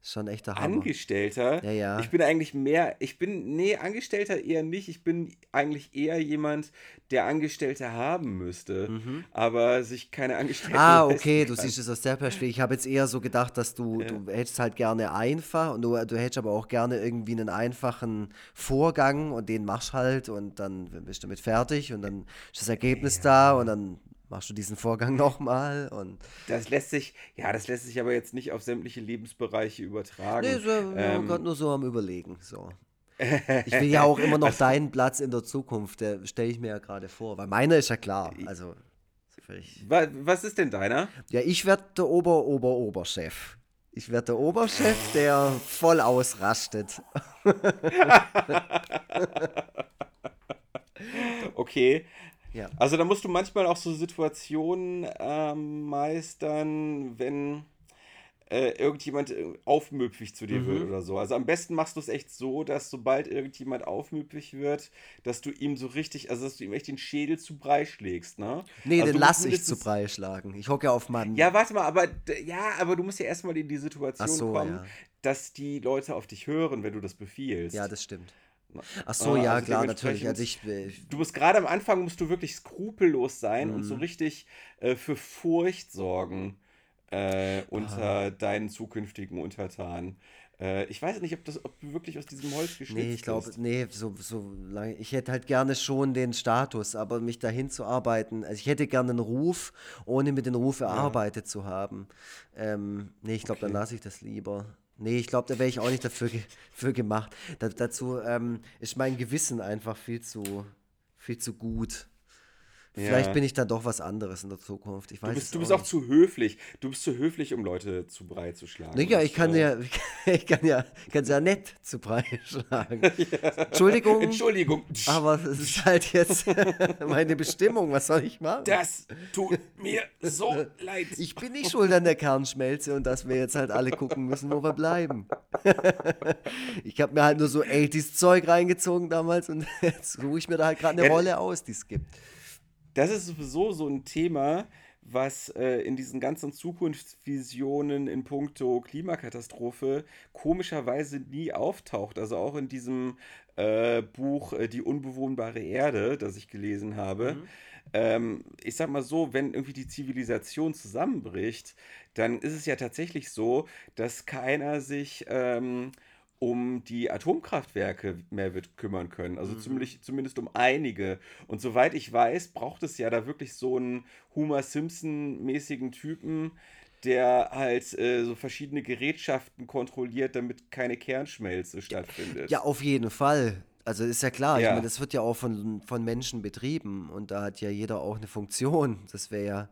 Schon echter Hammer. Angestellter? Ja, ja. Ich bin eigentlich mehr, ich bin, nee, Angestellter eher nicht. Ich bin eigentlich eher jemand, der Angestellte haben müsste, mhm. aber sich keine Angestellte Ah, okay, du siehst es aus der Perspektive. Ich habe jetzt eher so gedacht, dass du, ja. du hättest halt gerne einfach und du, du hättest aber auch gerne irgendwie einen einfachen Vorgang und den machst halt und dann bist du damit fertig und dann ist das Ergebnis ja. da und dann machst du diesen Vorgang nochmal und das lässt sich ja das lässt sich aber jetzt nicht auf sämtliche Lebensbereiche übertragen. Nee, so, ähm, gerade nur so am überlegen so. Ich will ja auch immer noch also, deinen Platz in der Zukunft der stelle ich mir ja gerade vor weil meiner ist ja klar also was ist denn deiner? Ja ich werde der Ober Ober Oberchef ich werde der Oberchef der voll ausrastet. Okay ja. Also da musst du manchmal auch so Situationen ähm, meistern, wenn äh, irgendjemand äh, aufmüpfig zu dir mhm. wird oder so. Also am besten machst du es echt so, dass sobald irgendjemand aufmüpfig wird, dass du ihm so richtig, also dass du ihm echt den Schädel zu Brei schlägst, ne? Nee, also den lass ich zu Brei schlagen. Ich hocke auf meinem. Ja, warte mal, aber ja, aber du musst ja erstmal in die Situation so, kommen, ja. dass die Leute auf dich hören, wenn du das befiehlst. Ja, das stimmt. Ach so, ja, also klar, natürlich. Also ich, du musst gerade am Anfang musst du wirklich skrupellos sein mhm. und so mhm. richtig äh, für Furcht sorgen äh, unter ah. deinen zukünftigen Untertanen. Äh, ich weiß nicht, ob, das, ob du wirklich aus diesem Holz geschnitzt Nee, ich glaube, nee, so, so lange. Ich hätte halt gerne schon den Status, aber mich dahin zu arbeiten. Also ich hätte gerne einen Ruf, ohne mir den Ruf erarbeitet ja. zu haben. Ähm, nee, ich glaube, okay. dann lasse ich das lieber. Nee, ich glaube, da wäre ich auch nicht dafür, ge für gemacht. Da, dazu ähm, ist mein Gewissen einfach viel zu, viel zu gut. Vielleicht bin ich dann doch was anderes in der Zukunft. Ich weiß du bist, du bist auch, auch zu höflich. Du bist zu höflich, um Leute zu breit zu schlagen. Naja, ich kann ja, ich kann ja, kann ja nett zu breit schlagen. ja. Entschuldigung. Entschuldigung. Aber es ist halt jetzt meine Bestimmung. Was soll ich machen? Das tut mir so leid. Ich bin nicht schuld an der Kernschmelze und dass wir jetzt halt alle gucken müssen, wo wir bleiben. ich habe mir halt nur so 80s Zeug reingezogen damals und jetzt suche ich mir da halt gerade eine ja, Rolle aus, die es gibt das ist sowieso so ein Thema, was äh, in diesen ganzen Zukunftsvisionen in puncto Klimakatastrophe komischerweise nie auftaucht. Also auch in diesem äh, Buch äh, Die unbewohnbare Erde, das ich gelesen habe. Mhm. Ähm, ich sag mal so, wenn irgendwie die Zivilisation zusammenbricht, dann ist es ja tatsächlich so, dass keiner sich ähm, um die Atomkraftwerke mehr wird kümmern können. Also mhm. zumindest, zumindest um einige. Und soweit ich weiß, braucht es ja da wirklich so einen Homer Simpson-mäßigen Typen, der halt äh, so verschiedene Gerätschaften kontrolliert, damit keine Kernschmelze stattfindet. Ja, auf jeden Fall. Also ist ja klar, ja. ich meine, das wird ja auch von, von Menschen betrieben und da hat ja jeder auch eine Funktion. Das wäre ja.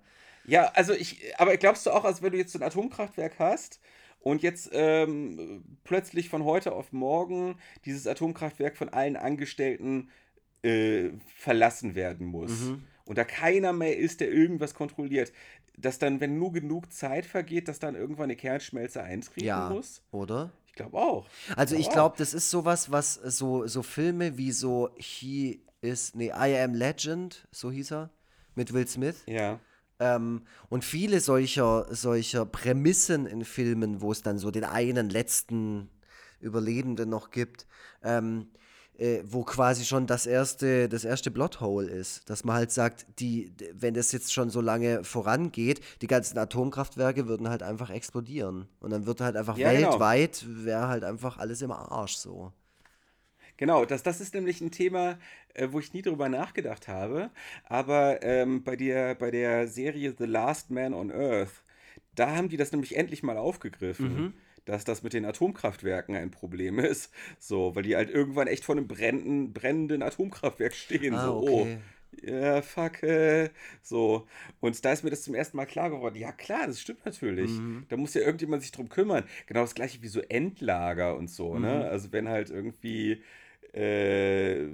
Ja, also ich, aber glaubst du auch, als wenn du jetzt so ein Atomkraftwerk hast, und jetzt ähm, plötzlich von heute auf morgen dieses Atomkraftwerk von allen Angestellten äh, verlassen werden muss. Mhm. Und da keiner mehr ist, der irgendwas kontrolliert. Dass dann, wenn nur genug Zeit vergeht, dass dann irgendwann eine Kernschmelze eintreten ja, muss. Oder? Ich glaube auch. Also ich glaube, das ist sowas, was so, so Filme wie so He is, nee, I Am Legend, so hieß er, mit Will Smith. Ja ähm, und viele solcher, solcher Prämissen in Filmen, wo es dann so den einen letzten Überlebenden noch gibt, ähm, äh, wo quasi schon das erste, das erste Plothole ist, dass man halt sagt, die, wenn das jetzt schon so lange vorangeht, die ganzen Atomkraftwerke würden halt einfach explodieren. Und dann wird halt einfach ja, genau. weltweit, genau. wäre halt einfach alles im Arsch so. Genau, das, das ist nämlich ein Thema, äh, wo ich nie drüber nachgedacht habe. Aber ähm, bei, der, bei der Serie The Last Man on Earth, da haben die das nämlich endlich mal aufgegriffen. Mhm. Dass das mit den Atomkraftwerken ein Problem ist. So, weil die halt irgendwann echt vor einem brennenden, brennenden Atomkraftwerk stehen. Ah, so, oh, okay. oh, ja, fuck, äh, so. Und da ist mir das zum ersten Mal klar geworden. Ja, klar, das stimmt natürlich. Mhm. Da muss ja irgendjemand sich drum kümmern. Genau das gleiche wie so Endlager und so, ne? Mhm. Also wenn halt irgendwie äh,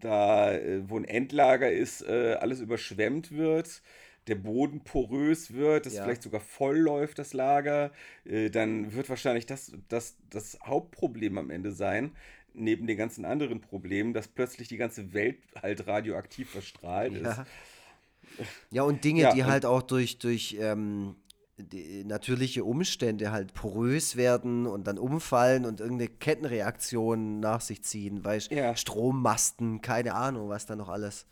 da, äh, wo ein Endlager ist, äh, alles überschwemmt wird, der Boden porös wird, das Ja. vielleicht sogar voll läuft, das Lager, äh, dann wird wahrscheinlich das, das, das Hauptproblem am Ende sein, neben den ganzen anderen Problemen, dass plötzlich die ganze Welt halt radioaktiv verstrahlt ist. Ja. Ja, und Dinge, Ja, die und- halt auch durch, durch ähm, natürliche Umstände halt porös werden und dann umfallen und irgendeine Kettenreaktion nach sich ziehen, weißt Ja. Strommasten, keine Ahnung, was da noch alles.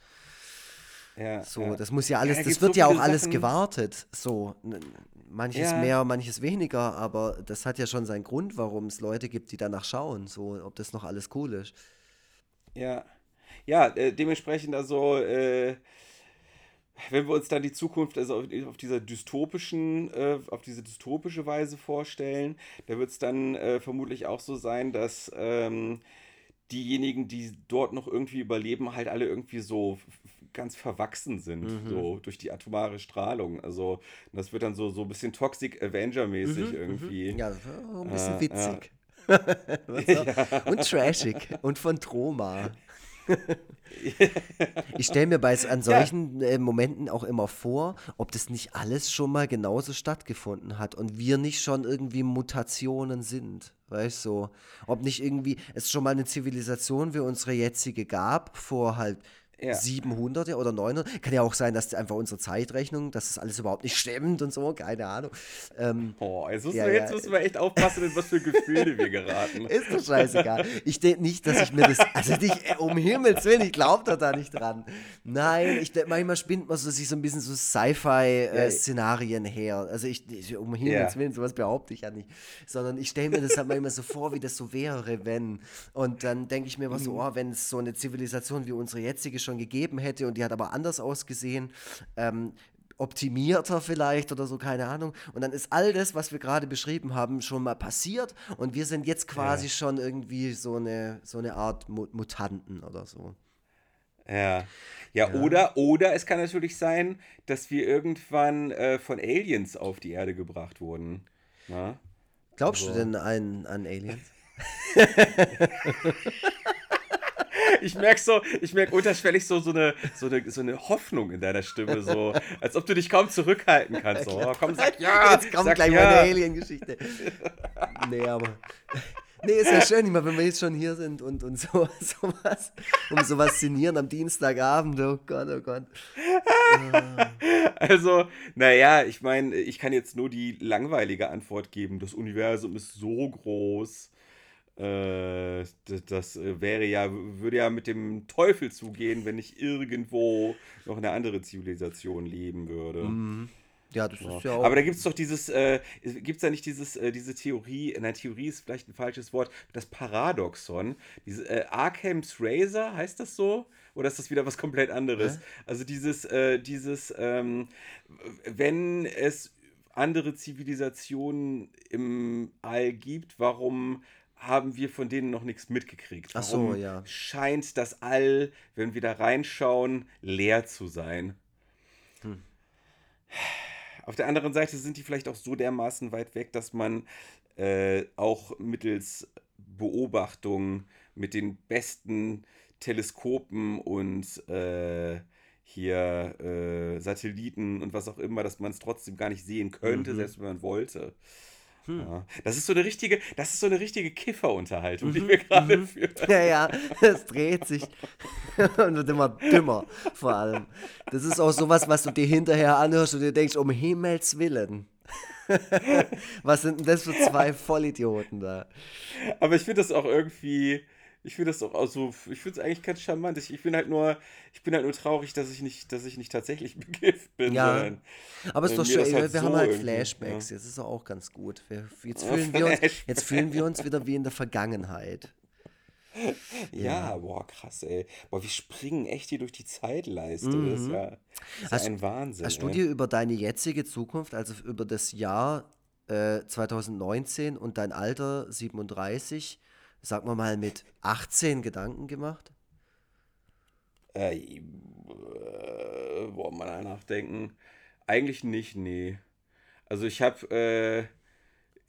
Ja, So, ja. das muss ja alles, da das wird so ja auch alles Sachen. gewartet. So, manches Ja. mehr, manches weniger, aber das hat ja schon seinen Grund, warum es Leute gibt, die danach schauen, so, ob das noch alles cool ist. Ja, ja, äh, dementsprechend also, äh, wenn wir uns dann die Zukunft also auf, auf dieser dystopischen, äh, auf diese dystopische Weise vorstellen, da wird es dann äh, vermutlich auch so sein, dass ähm, diejenigen, die dort noch irgendwie überleben, halt alle irgendwie so ganz verwachsen sind, so durch die atomare Strahlung. Also das wird dann so, so ein bisschen Toxic Avenger-mäßig irgendwie. Ja, das war auch ein bisschen Äh, witzig. Was auch- Und trashig und von Troma. Ich stelle mir bei an solchen äh, Momenten auch immer vor, ob das nicht alles schon mal genauso stattgefunden hat und wir nicht schon irgendwie Mutationen sind. Weißt du, so. ob nicht irgendwie es schon mal eine Zivilisation wie unsere jetzige gab, vor halt Ja. 700 oder 900. Kann ja auch sein, dass einfach unsere Zeitrechnung, dass das alles überhaupt nicht stimmt und so, keine Ahnung. Ähm, Oh, jetzt müssen, Ja, wir, jetzt ja. müssen wir echt aufpassen, in was für Gefühle wir geraten. Ist doch scheißegal. Ich denke nicht, dass ich mir das. Also nicht, äh, um Himmels Willen, ich glaube da nicht dran. Nein, ich denk, manchmal spinnt man so, sich so ein bisschen so Sci-Fi-Szenarien her. Also ich, ich um Himmels. Willen, sowas behaupte ich ja nicht. Sondern ich stelle mir das halt manchmal so vor, wie das so wäre, wenn. Und dann denke ich mir was so, oh, wenn es so eine Zivilisation wie unsere jetzige schon gegeben hätte und die hat aber anders ausgesehen, ähm, optimierter vielleicht oder so, keine Ahnung. Und dann ist all das, was wir gerade beschrieben haben, schon mal passiert und wir sind jetzt quasi Ja. schon irgendwie so eine, so eine Art Mu- Mutanten oder so. Ja. Ja, Oder, oder es kann natürlich sein, dass wir irgendwann äh, von Aliens auf die Erde gebracht wurden. Na? Glaubst du Also- denn an, an Aliens? Ich merke so, ich merke unterschwellig so, so, eine, so, eine, so eine Hoffnung in deiner Stimme, so, als ob du dich kaum zurückhalten kannst. So, oh, komm, sag ja, Jetzt kommt sag gleich ja. meine Alien-Geschichte. nee, aber. Nee, ist ja schön, ich meine, wenn wir jetzt schon hier sind und, und so, sowas, um sowas sinnieren am Dienstagabend, oh Gott, oh Gott. Also, naja, ich meine, ich kann jetzt nur die langweilige Antwort geben. Das Universum ist so groß. Äh, das, äh, wäre ja, würde ja mit dem Teufel zugehen, wenn ich irgendwo noch eine andere Zivilisation leben würde. Ja, das Ja. ist ja auch. Aber da gibt es doch dieses, äh, gibt es da nicht dieses, äh, diese Theorie, nein, Theorie ist vielleicht ein falsches Wort, das Paradoxon, diese äh, Arkham's Razor, heißt das so? Oder ist das wieder was komplett anderes? Hä? Also dieses, äh, dieses, ähm, wenn es andere Zivilisationen im All gibt, warum haben wir von denen noch nichts mitgekriegt? Ach so, Warum ja. scheint das All, wenn wir da reinschauen, leer zu sein? Hm. Auf der anderen Seite sind die vielleicht auch so dermaßen weit weg, dass man äh, auch mittels Beobachtung mit den besten Teleskopen und äh, hier äh, Satelliten und was auch immer, dass man es trotzdem gar nicht sehen könnte, Mhm. selbst wenn man wollte. Hm. Ja. Das ist so eine richtige, das ist so eine richtige Kifferunterhaltung, Mhm. die wir gerade führen. Ja, ja, es dreht sich und wird immer dümmer, vor allem. Das ist auch sowas, was du dir hinterher anhörst und dir denkst, um Himmels Willen. was sind denn das für zwei Vollidioten da? Aber ich finde das auch irgendwie, ich finde das auch, auch so, ich finde es eigentlich ganz charmant. Ich, ich bin halt nur, ich bin halt nur traurig, dass ich nicht, dass ich nicht tatsächlich bekifft bin. Ja. Aber es ist doch schön, das wir halt haben so halt Flashbacks, ja. jetzt ist er auch ganz gut. Wir, jetzt, Ja, fühlen wir uns, jetzt fühlen wir uns wieder wie in der Vergangenheit. Ja, boah, krass, ey. Boah, wir springen echt hier durch die Zeitleiste. Das ist ja, das ist Mhm. Hast- ja ein Wahnsinn. Hast du dir über deine jetzige Zukunft, also über das Jahr äh, 2019 und dein Alter 37, sagen wir mal mit 18 Gedanken gemacht? Äh, Äh, boah, mal nachdenken. Eigentlich nicht, nee. Also ich habe äh,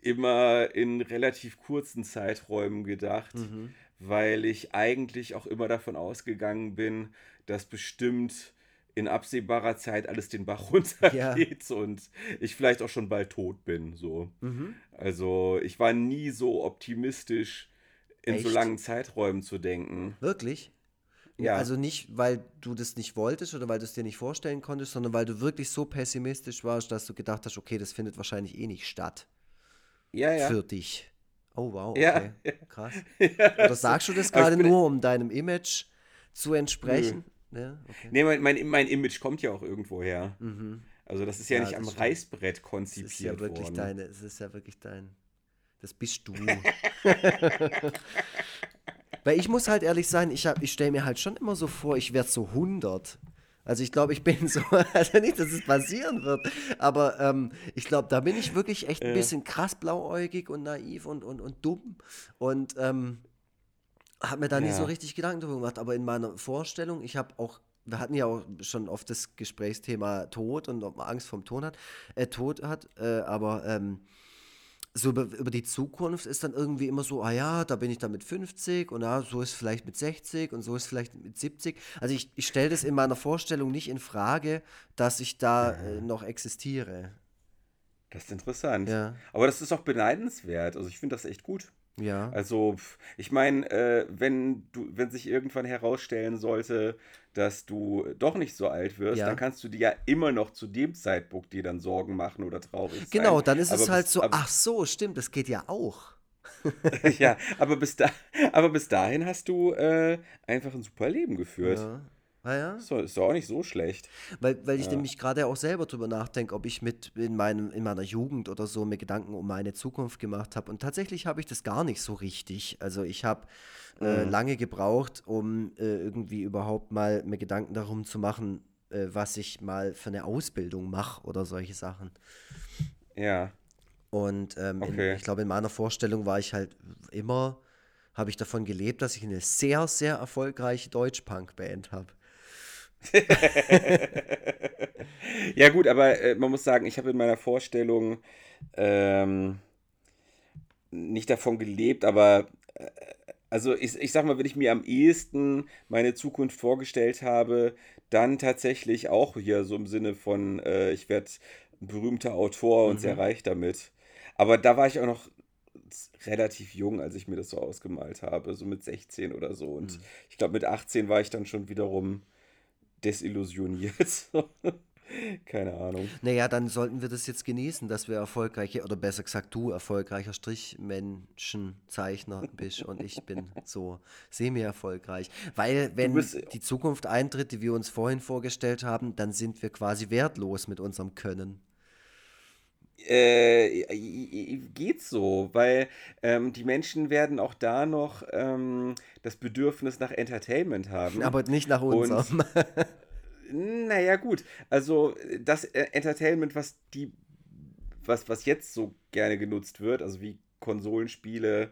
immer in relativ kurzen Zeiträumen gedacht, Mhm. weil ich eigentlich auch immer davon ausgegangen bin, dass bestimmt in absehbarer Zeit alles den Bach Ja. runtergeht und ich vielleicht auch schon bald tot bin, so. Mhm. Also ich war nie so optimistisch, in so Echt? langen Zeiträumen zu denken. Wirklich? Ja. Also nicht, weil du das nicht wolltest oder weil du es dir nicht vorstellen konntest, sondern weil du wirklich so pessimistisch warst, dass du gedacht hast, okay, das findet wahrscheinlich eh nicht statt Ja, ja. für dich. Oh wow, Ja, okay. ja. Krass. Oder sagst du das gerade nur, um deinem Image zu entsprechen? Ja, okay. Nee, mein, mein, mein Image kommt ja auch irgendwo her. Mhm. Also das ist ja, Ja, nicht am. Reißbrett Es ist ja konzipiert wirklich worden. deine, es ist ja wirklich dein, das bist du. Weil ich muss halt ehrlich sein, ich, hab- ich stelle mir halt schon immer so vor, ich werde so 100. Also ich glaube, ich bin so, also nicht, dass es passieren wird, aber ähm, ich glaube, da bin ich wirklich echt ein bisschen krass blauäugig und naiv und, und, und dumm und ähm, habe mir da nie Ja. so richtig Gedanken darüber gemacht. Aber in meiner Vorstellung, ich habe auch, wir hatten ja auch schon oft das Gesprächsthema Tod und ob man Angst vom Tod hat, äh, Tod hat, äh, aber ähm, so über, über die Zukunft ist dann irgendwie immer so, ah ja, da bin ich dann mit 50 und ja, so ist vielleicht mit 60 und so ist vielleicht mit 70. Also ich, ich stelle das in meiner Vorstellung nicht in Frage, dass ich da äh, noch existiere. Das ist interessant. Ja. Aber das ist auch beneidenswert. Also ich finde das echt gut. Ja. Also, ich meine, äh, wenn du, wenn sich irgendwann herausstellen sollte, dass du doch nicht so alt wirst, Ja. dann kannst du dir ja immer noch zu dem Zeitpunkt dir dann Sorgen machen oder traurig sein. Genau, dann ist es Aber halt bis- so, ach so, stimmt, das geht ja auch. ja, aber bis, da, aber bis dahin hast du äh, einfach ein super Leben geführt. Ja. Ah ja. Ist, doch, ist doch auch nicht so schlecht. Weil, weil ich nämlich gerade auch selber drüber nachdenke, ob ich mit in, meinem, in meiner Jugend oder so mir Gedanken um meine Zukunft gemacht habe. Und tatsächlich habe ich das gar nicht so richtig. Also ich habe äh, lange gebraucht, um äh, irgendwie überhaupt mal mir Gedanken darum zu machen, äh, was ich mal für eine Ausbildung mache oder solche Sachen. Ja. Und ähm, Okay. in, ich glaube, in meiner Vorstellung war ich halt immer, habe ich davon gelebt, dass ich eine sehr, sehr erfolgreiche Deutsch-Punk-Band habe. Ja, gut, aber äh, man muss sagen, ich habe in meiner Vorstellung ähm, nicht davon gelebt, aber äh, also ich, ich sag mal, wenn ich mir am ehesten meine Zukunft vorgestellt habe, dann tatsächlich auch hier so im Sinne von, äh, ich werde ein berühmter Autor und sehr reich damit. Aber da war ich auch noch relativ jung, als ich mir das so ausgemalt habe, so mit 16 oder so. Und ich glaube, mit 18 war ich dann schon wiederum desillusioniert. Keine Ahnung. Naja, dann sollten wir das jetzt genießen, dass wir erfolgreiche, oder besser gesagt, du erfolgreicher Strichmenschenzeichner bist und ich bin so semi-erfolgreich. Weil, wenn bist- die Zukunft eintritt, die wir uns vorhin vorgestellt haben, dann sind wir quasi wertlos mit unserem Können. Äh, geht so, weil ähm, die Menschen werden auch da noch ähm, das Bedürfnis nach Entertainment haben. Aber nicht nach Und- unserem. Naja, gut. Also das äh, Entertainment, was die, was, was jetzt so gerne genutzt wird, also wie Konsolenspiele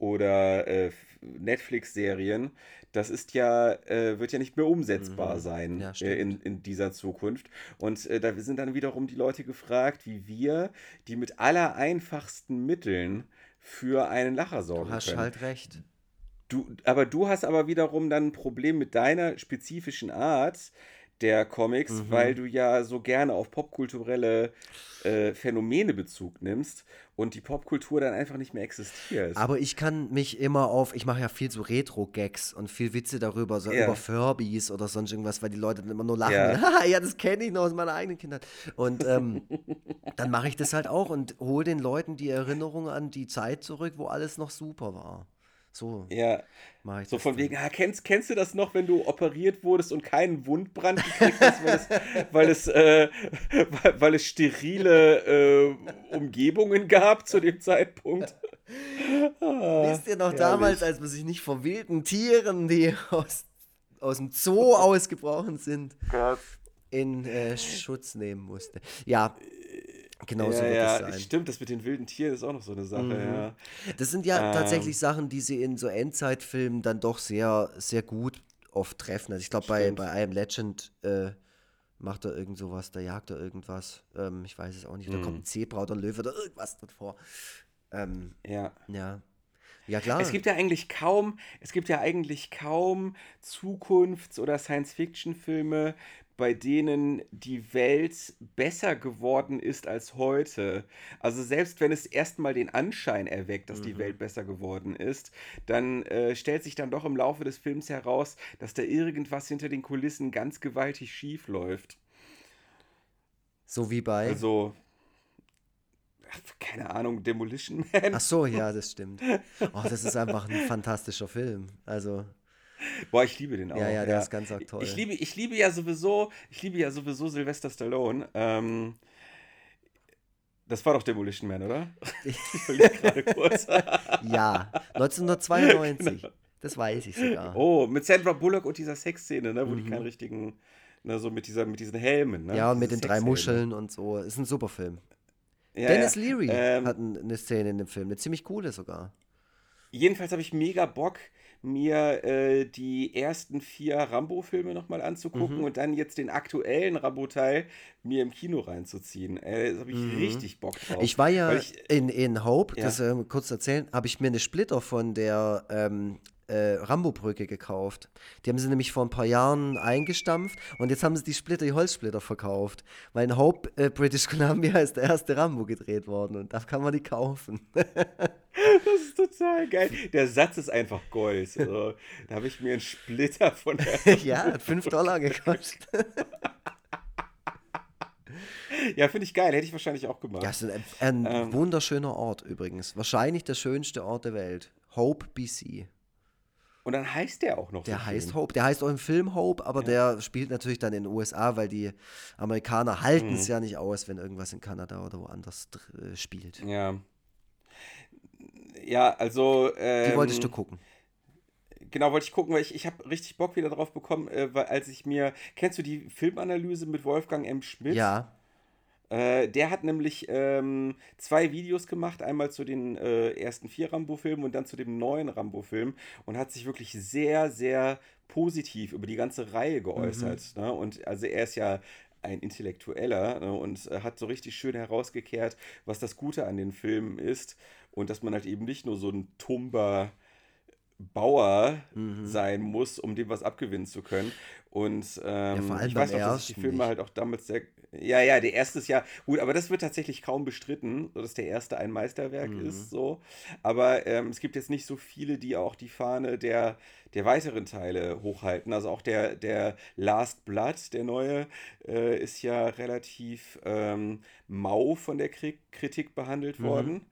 oder äh, Netflix-Serien, das ist ja, äh, wird ja nicht mehr umsetzbar sein Mhm. Ja, äh, in, in dieser Zukunft. Und äh, da sind dann wiederum die Leute gefragt, wie wir, die mit aller einfachsten Mitteln für einen Lacher sorgen Du hast können. halt recht. Du, aber du hast aber wiederum dann ein Problem mit deiner spezifischen Art der Comics, Mhm. weil du ja so gerne auf popkulturelle äh, Phänomene Bezug nimmst und die Popkultur dann einfach nicht mehr existiert. Aber ich kann mich immer auf, ich mache ja viel so Retro-Gags und viel Witze darüber, so Ja. über Furbies oder sonst irgendwas, weil die Leute dann immer nur lachen. Ja. Ja, ja das kenne ich noch aus meiner eigenen Kindheit. Und ähm, dann mache ich das halt auch und hole den Leuten die Erinnerung an die Zeit zurück, wo alles noch super war. So ja, mache ich so von wegen, ah, kennst, kennst du das noch, wenn du operiert wurdest und keinen Wundbrand gekriegt hast, weil es, weil es, äh, weil, weil es sterile äh, Umgebungen gab zu dem Zeitpunkt? Ah, Wisst ihr noch herrlich. damals, als man sich nicht vor wilden Tieren, die aus, aus dem Zoo ausgebrochen sind, in äh, Schutz nehmen musste? Ja, genau so ja, wird ja, es sein. stimmt, das mit den wilden Tieren ist auch noch so eine Sache, ja. Das sind ja Ähm. tatsächlich Sachen, die sie in so Endzeitfilmen dann doch sehr, sehr gut oft treffen. Also ich glaube, bei, bei I Am Legend äh, macht er irgend sowas, da jagt er irgendwas. Ähm, ich weiß es auch nicht. Mhm. kommt ein Zebra oder ein Löwe oder irgendwas dort vor. Ähm, Ja. ja. Ja, klar. Es gibt ja eigentlich kaum, es gibt ja eigentlich kaum Zukunfts- oder Science-Fiction-Filme, bei denen die Welt besser geworden ist als heute. Also selbst wenn es erstmal den Anschein erweckt, dass die Mhm. Welt besser geworden ist, dann äh, stellt sich dann doch im Laufe des Films heraus, dass da irgendwas hinter den Kulissen ganz gewaltig schief läuft. so wie bei. Also, keine Ahnung, Demolition Man. Ach so, ja, das stimmt. Oh, das ist einfach ein fantastischer Film. Also, Boah, ich liebe den auch. ja, ja, der ist ganz arg toll. Ich liebe, ich liebe ja sowieso, ich liebe ja sowieso Sylvester Stallone. Ähm, das war doch Demolition Man, oder? Ich verliere gerade kurz. Ja, 1992. Genau. Das weiß ich sogar. Oh, mit Sandra Bullock und dieser Sexszene, ne, wo die Mhm. keinen richtigen, ne, so mit dieser, mit diesen Helmen, ne? ja, und mit den drei. Muscheln und so. Ist ein super Film. Ja, Dennis ja. Leary Ähm, hat ein, eine Szene in dem Film, eine ziemlich coole sogar. Jedenfalls habe ich mega Bock, mir äh, die ersten vier Rambo-Filme nochmal anzugucken Mhm. und dann jetzt den aktuellen Rambo-Teil mir im Kino reinzuziehen. Äh, da habe ich Mhm. richtig Bock drauf. Ich war ja ich- in, in Hope, Ja. das äh, kurz erzählen, habe ich mir eine Splitter von der ähm, äh, Rambo-Brücke gekauft. Die haben sie nämlich vor ein paar Jahren eingestampft und jetzt haben sie die Splitter, die Holzsplitter verkauft. Weil in Hope, äh, British Columbia, ist der erste Rambo gedreht worden und da kann man die kaufen. Das ist total geil. Der Satz ist einfach Gold. Also, da habe ich mir einen Splitter von der. ja, hat 5 Dollar gekostet. Ja, finde ich geil. Hätte ich wahrscheinlich auch gemacht. Ja, ist ein, ein Ähm. wunderschöner Ort übrigens. Wahrscheinlich der schönste Ort der Welt. Hope, BC. Und dann heißt der auch noch Der so heißt schön. Hope. Der heißt auch im Film Hope, aber der spielt natürlich dann in den USA, weil die Amerikaner halten es Mhm. ja nicht aus, wenn irgendwas in Kanada oder woanders äh, spielt. Ja. Ja, also. Ähm, Die wolltest du gucken. Genau, wollte ich gucken, weil ich, ich habe richtig Bock wieder drauf bekommen, äh, weil als ich mir. Kennst du die Filmanalyse mit Wolfgang M. Schmidt? Ja. Äh, der hat nämlich ähm, zwei Videos gemacht, einmal zu den äh, ersten vier Rambo-Filmen und dann zu dem neuen Rambo-Film und hat sich wirklich sehr, sehr positiv über die ganze Reihe geäußert. Ne? Und also er ist ja ein Intellektueller ne? und äh, hat so richtig schön herausgekehrt, was das Gute an den Filmen ist und dass man halt eben nicht nur so ein tumber Bauer Mhm. sein muss, um dem was abgewinnen zu können. Und ähm, allem ich weiß noch, dass ich die Filme nicht. halt auch damals sehr. Ja, ja, der erste ist ja gut, aber das wird tatsächlich kaum bestritten, dass der erste ein Meisterwerk Mhm. ist. So. Aber ähm, es gibt jetzt nicht so viele, die auch die Fahne der, der weiteren Teile hochhalten. Also auch der, der Last Blood, der neue, äh, ist ja relativ ähm, mau von der Kri Kritik behandelt Mhm. worden.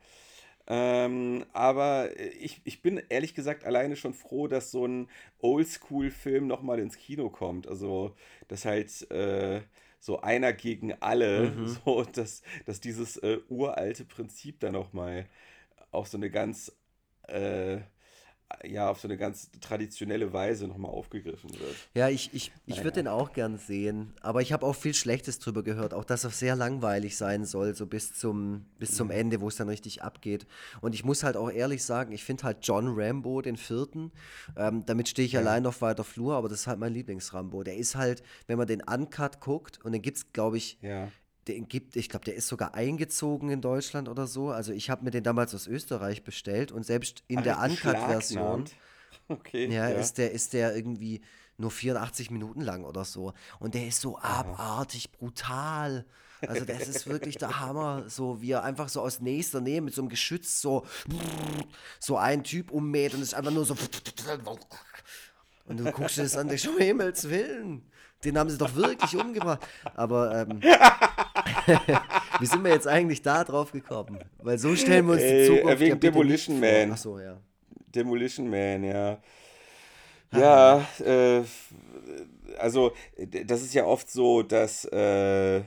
Ähm, aber ich, ich bin ehrlich gesagt alleine schon froh, dass so ein Oldschool-Film nochmal ins Kino kommt. Also, dass halt äh, so einer gegen alle, Mhm. so, dass, dass dieses äh, uralte Prinzip dann nochmal auf so eine ganz, äh, ja, auf so eine ganz traditionelle Weise nochmal aufgegriffen wird. Ja, ich, ich, ich Naja. würde den auch gern sehen, aber ich habe auch viel Schlechtes drüber gehört, auch dass er sehr langweilig sein soll, so bis zum, bis zum Ende, wo es dann richtig abgeht. Und ich muss halt auch ehrlich sagen, ich finde halt John Rambo, den vierten, ähm, damit stehe ich allein auf weiter Flur, aber das ist halt mein Lieblingsrambo. Der ist halt, wenn man den Uncut guckt, und den gibt es, glaube ich, Ja. Den gibt, ich glaube, der ist sogar eingezogen in Deutschland oder so. Also ich habe mir den damals aus Österreich bestellt und selbst in Ach, der Uncut-Version. Okay. Ja, Ist, der, ist der irgendwie nur 84 Minuten lang oder so. Und der ist so abartig brutal. Also das ist wirklich der Hammer, so wie er einfach so aus nächster Nähe mit so einem Geschütz so so einen Typ ummäht und es ist einfach nur so und du guckst dir das an, denkst, um Himmels Willen, den haben sie doch wirklich umgebracht. Aber ähm, wie sind wir jetzt eigentlich da drauf gekommen? Weil so stellen wir uns die Zukunft äh, wegen Demolition. Man. Ach so, ja. Demolition Man, ja. Ja, äh, also das ist ja oft so, dass äh,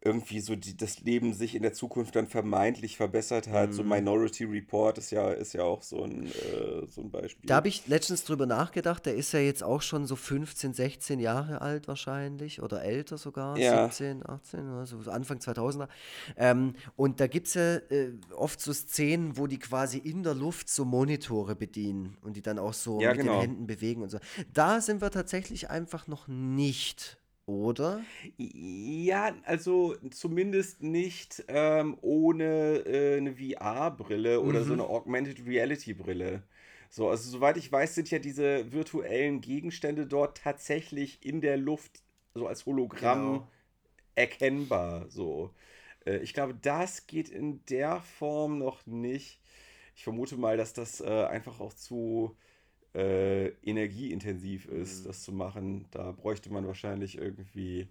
irgendwie so die, das Leben sich in der Zukunft dann vermeintlich verbessert hat. So Mhm. Minority Report ist ja, ist ja auch so ein, äh, so ein Beispiel. Da habe ich letztens drüber nachgedacht, der ist ja jetzt auch schon so 15, 16 Jahre alt wahrscheinlich oder älter sogar, Ja. 17, 18, also so Anfang 2000er. Ähm, und da gibt es ja äh, oft so Szenen, wo die quasi in der Luft so Monitore bedienen und die dann auch so Ja, mit genau. den Händen bewegen und so. Da sind wir tatsächlich einfach noch nicht, oder? Ja, also zumindest nicht ähm, ohne äh, eine VR-Brille oder so Mhm. eine Augmented Reality-Brille. So, also soweit ich weiß, sind ja diese virtuellen Gegenstände dort tatsächlich in der Luft so als Hologramm Genau. erkennbar. So, äh, ich glaube, das geht in der Form noch nicht. Ich vermute mal, dass das äh, einfach auch zu äh, energieintensiv ist, Mhm. das zu machen. Da bräuchte man wahrscheinlich irgendwie,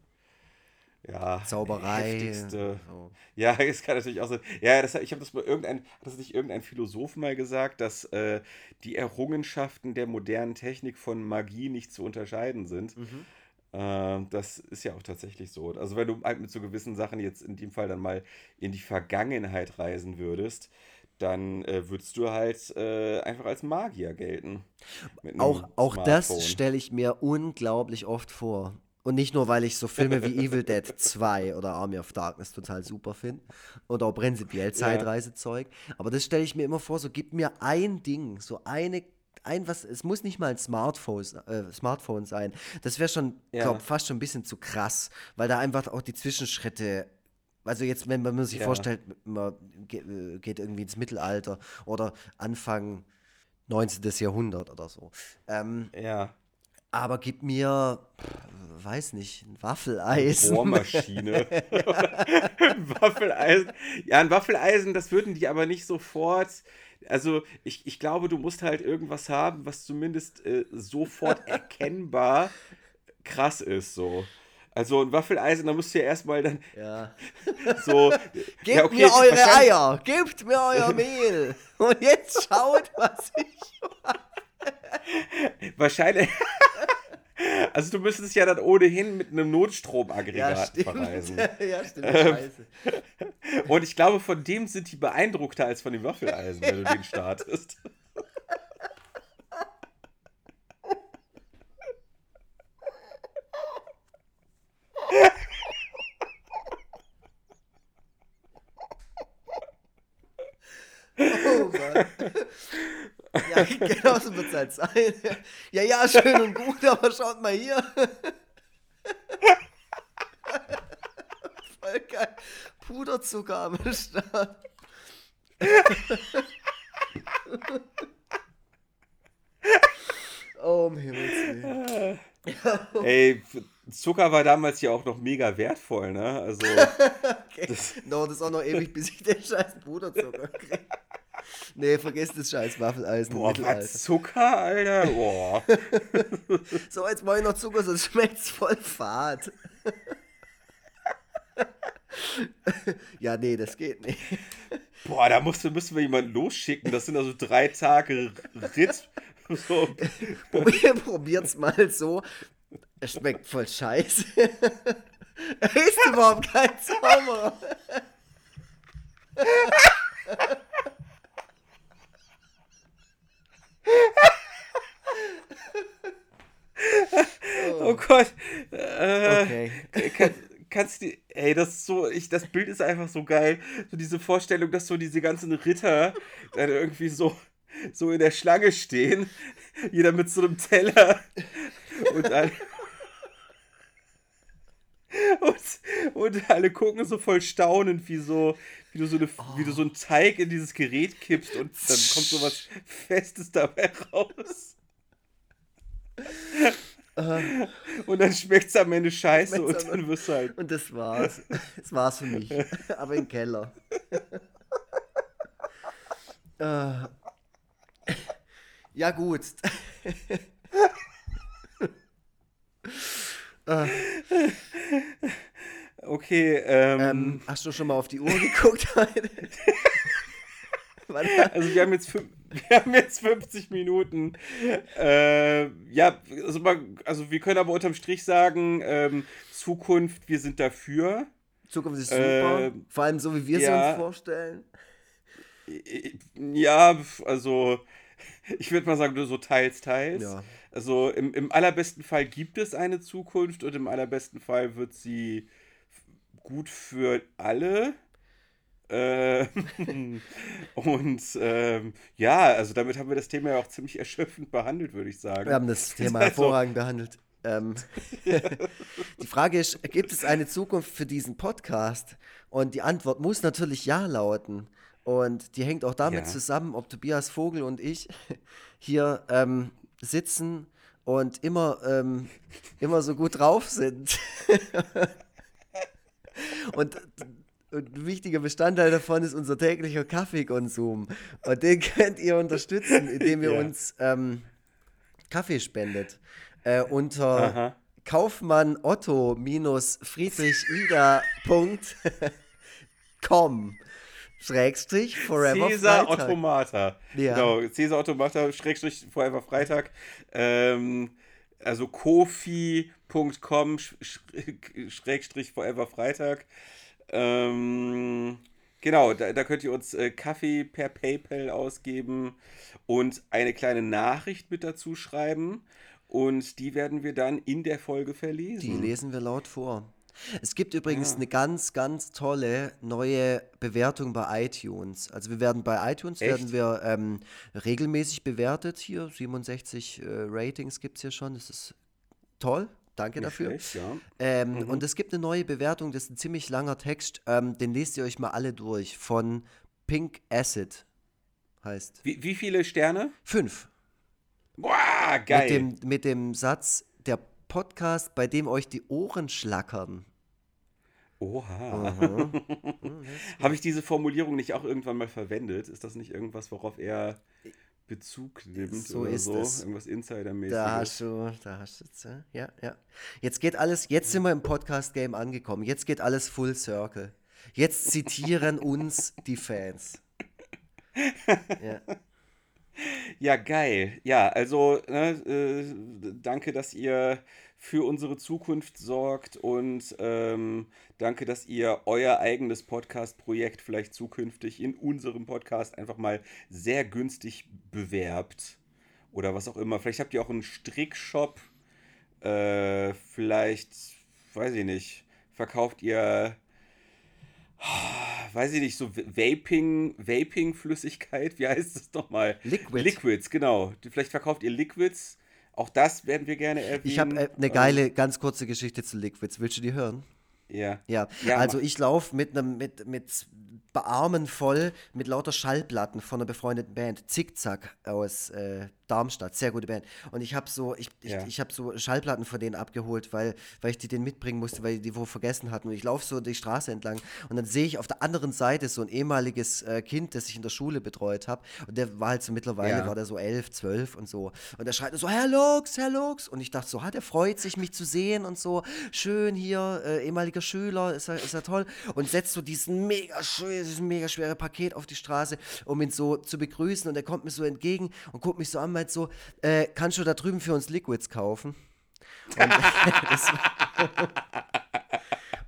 ja, Zauberei. heftigste. So. Ja, es kann natürlich auch sein. Ja, das, ich habe das mal irgendein, hat das nicht irgendein Philosoph mal gesagt, dass äh, die Errungenschaften der modernen Technik von Magie nicht zu unterscheiden sind. Mhm. Ähm, das ist ja auch tatsächlich so. Also wenn du halt mit so gewissen Sachen jetzt in dem Fall dann mal in die Vergangenheit reisen würdest, dann äh, würdest du halt äh, einfach als Magier gelten. Auch, auch das stelle ich mir unglaublich oft vor. Und nicht nur, weil ich so Filme wie Evil Dead 2 oder Army of Darkness total super finde und auch prinzipiell Zeitreisezeug, aber das stelle ich mir immer vor, so gib mir ein Ding, so eine, ein was, es muss nicht mal ein Smartphone, äh, Smartphone sein. Das wäre schon, Ja. glaub, fast schon ein bisschen zu krass, weil da einfach auch die Zwischenschritte also jetzt, wenn man sich Ja. vorstellt, man äh, geht irgendwie ins Mittelalter oder Anfang 19. Jahrhundert oder so. Ähm, Ja, aber gib mir, weiß nicht, ein Waffeleisen. Bohrmaschine. Ein Waffeleisen. Ja, ein Waffeleisen, das würden die aber nicht sofort. Also, ich, ich glaube, du musst halt irgendwas haben, was zumindest äh, sofort erkennbar krass ist, so. Also, ein Waffeleisen, da musst du ja erstmal dann Ja. so. Gebt ja, okay, mir eure Eier, gebt mir euer Mehl. Und jetzt schaut, was ich. Wahrscheinlich. Also, du müsstest ja dann ohnehin mit einem Notstromaggregat verreisen. ja, stimmt. Ähm, Scheiße. Und ich glaube, von dem sind die beeindruckter als von dem Waffeleisen, wenn du den startest. Oh Mann. Ja, genau so wird es halt sein. Ja, ja, schön und gut, aber schaut mal hier. Voll geil. Puderzucker am Start. Oh, um Himmels Willen. Ey, Zucker war damals ja auch noch mega wertvoll, ne? Also, Okay. Dauert es auch noch ewig, bis ich den scheiß Puderzucker kriege. Nee, vergiss das scheiß Waffeleisen boah, was Zucker, Alter? Boah. So, jetzt mache ich noch Zucker, sonst schmeckt's voll fad. ja, nee, das geht nicht. Boah, da musste, müssen wir jemanden losschicken. Das sind also drei Tage Ritt. So. Probier, probiert's mal so. Es schmeckt voll scheiße. er ist überhaupt kein Zauberer. Oh Gott. Äh, Okay. kann, kannst du, ey, das ist so, ich, das Bild ist einfach so geil. So diese Vorstellung, dass so diese ganzen Ritter dann irgendwie so, so in der Schlange stehen. Jeder mit so einem Teller. Und alle, und, und alle gucken so voll staunend, wie so, wie du so eine, wie du so einen Teig in dieses Gerät kippst und dann kommt so was Festes dabei raus. Und dann schmeckt es am Ende scheiße und dann wirst du halt. Und das war's. Das war's für mich. Aber im Keller. äh, ja, gut. Äh, Okay, ähm, ähm, hast du schon mal auf die Uhr geguckt heute? Also wir haben jetzt, wir haben jetzt 50 Minuten. Äh, ja, also, man, also wir können aber unterm Strich sagen, ähm, Zukunft, wir sind dafür. Zukunft ist super. Äh, Vor allem so, wie wir sie ja. uns vorstellen. Ja, also ich würde mal sagen, nur so teils, teils. Ja. Also im, im allerbesten Fall gibt es eine Zukunft und im allerbesten Fall wird sie gut für alle. Äh, und ähm, ja, also damit haben wir das Thema ja auch ziemlich erschöpfend behandelt, würde ich sagen. Wir haben das Thema Also- hervorragend behandelt. Ähm, die Frage ist, gibt es eine Zukunft für diesen Podcast? Und die Antwort muss natürlich ja lauten. Und die hängt auch damit Ja. zusammen, ob Tobias Vogel und ich hier ähm, sitzen und immer, ähm, immer so gut drauf sind. und, und ein wichtiger Bestandteil davon ist unser täglicher Kaffeekonsum. Und den könnt ihr unterstützen, indem ihr Ja. uns ähm, Kaffee spendet. Äh, unter Aha. Kaufmann Otto minus Friedrich Ida Punkt com Schrägstrich Forever Cäsar Freitag. Automata. Ja. Genau, Cäsar Automata, Schrägstrich Forever Freitag. Ähm, also kofi.com, sch- sch- Schrägstrich Forever Freitag. Ähm, genau, da, da könnt ihr uns äh, Kaffee per PayPal ausgeben und eine kleine Nachricht mit dazu schreiben. Und die werden wir dann in der Folge verlesen. Die lesen wir laut vor. Es gibt übrigens Ja. eine ganz, ganz tolle neue Bewertung bei iTunes. Also wir werden bei iTunes Echt? werden wir ähm, regelmäßig bewertet hier. 67 äh, Ratings gibt es hier schon. Das ist toll. Danke Nicht dafür. schlecht, ja. Ähm, Mhm. Und es gibt eine neue Bewertung, das ist ein ziemlich langer Text. Ähm, den lest ihr euch mal alle durch. Von Pink Acid heißt. Wie, wie viele Sterne? Fünf. Boah, Mit geil. dem, mit dem Satz, der Podcast, bei dem euch die Ohren schlackern. Oha. Mhm. Habe ich diese Formulierung nicht auch irgendwann mal verwendet? Ist das nicht irgendwas, worauf er Bezug nimmt So oder ist so? es. Irgendwas Insidermäßiges? Da hast du, da hast du jetzt, äh, ja, ja. Jetzt geht alles, jetzt sind wir im Podcast-Game angekommen. Jetzt geht alles Full Circle. Jetzt zitieren uns die Fans. Ja. Ja, geil. Ja, also ne, äh, danke, dass ihr für unsere Zukunft sorgt und ähm, danke, dass ihr euer eigenes Podcast-Projekt vielleicht zukünftig in unserem Podcast einfach mal sehr günstig bewerbt. Oder was auch immer. Vielleicht habt ihr auch einen Strickshop. Äh, vielleicht, weiß ich nicht, verkauft ihr, weiß ich nicht, so Vaping, Vaping-Flüssigkeit. Wie heißt das nochmal? Liquid. Liquids, genau. Vielleicht verkauft ihr Liquids. Auch das werden wir gerne erwähnen. Ich habe äh, eine Ähm, geile, ganz kurze Geschichte zu Liquids. Willst du die hören? Ja. Ja, Ja, also ich laufe mit einem mit mit Armen voll mit lauter Schallplatten von einer befreundeten Band Zickzack aus äh, Darmstadt, sehr gute Band. Und ich habe so ich, ich, Ja. ich habe so Schallplatten von denen abgeholt, weil weil ich die denen mitbringen musste, weil die die wo vergessen hatten. Und ich laufe so die Straße entlang und dann sehe ich auf der anderen Seite so ein ehemaliges äh, Kind, das ich in der Schule betreut habe. Und der war halt so mittlerweile Ja. war der so elf, zwölf und so. Und der schreit so Herr Lux, Herr Lux. Und ich dachte so, ha, der freut sich mich zu sehen und so schön hier äh, ehemaliger Schüler, ist ja, ist ja toll. Und setzt so diesen mega schwer, dieses mega schwere Paket auf die Straße, um ihn so zu begrüßen. Und er kommt mir so entgegen und guckt mich so an, meint so, äh, kannst du da drüben für uns Liquids kaufen? Und,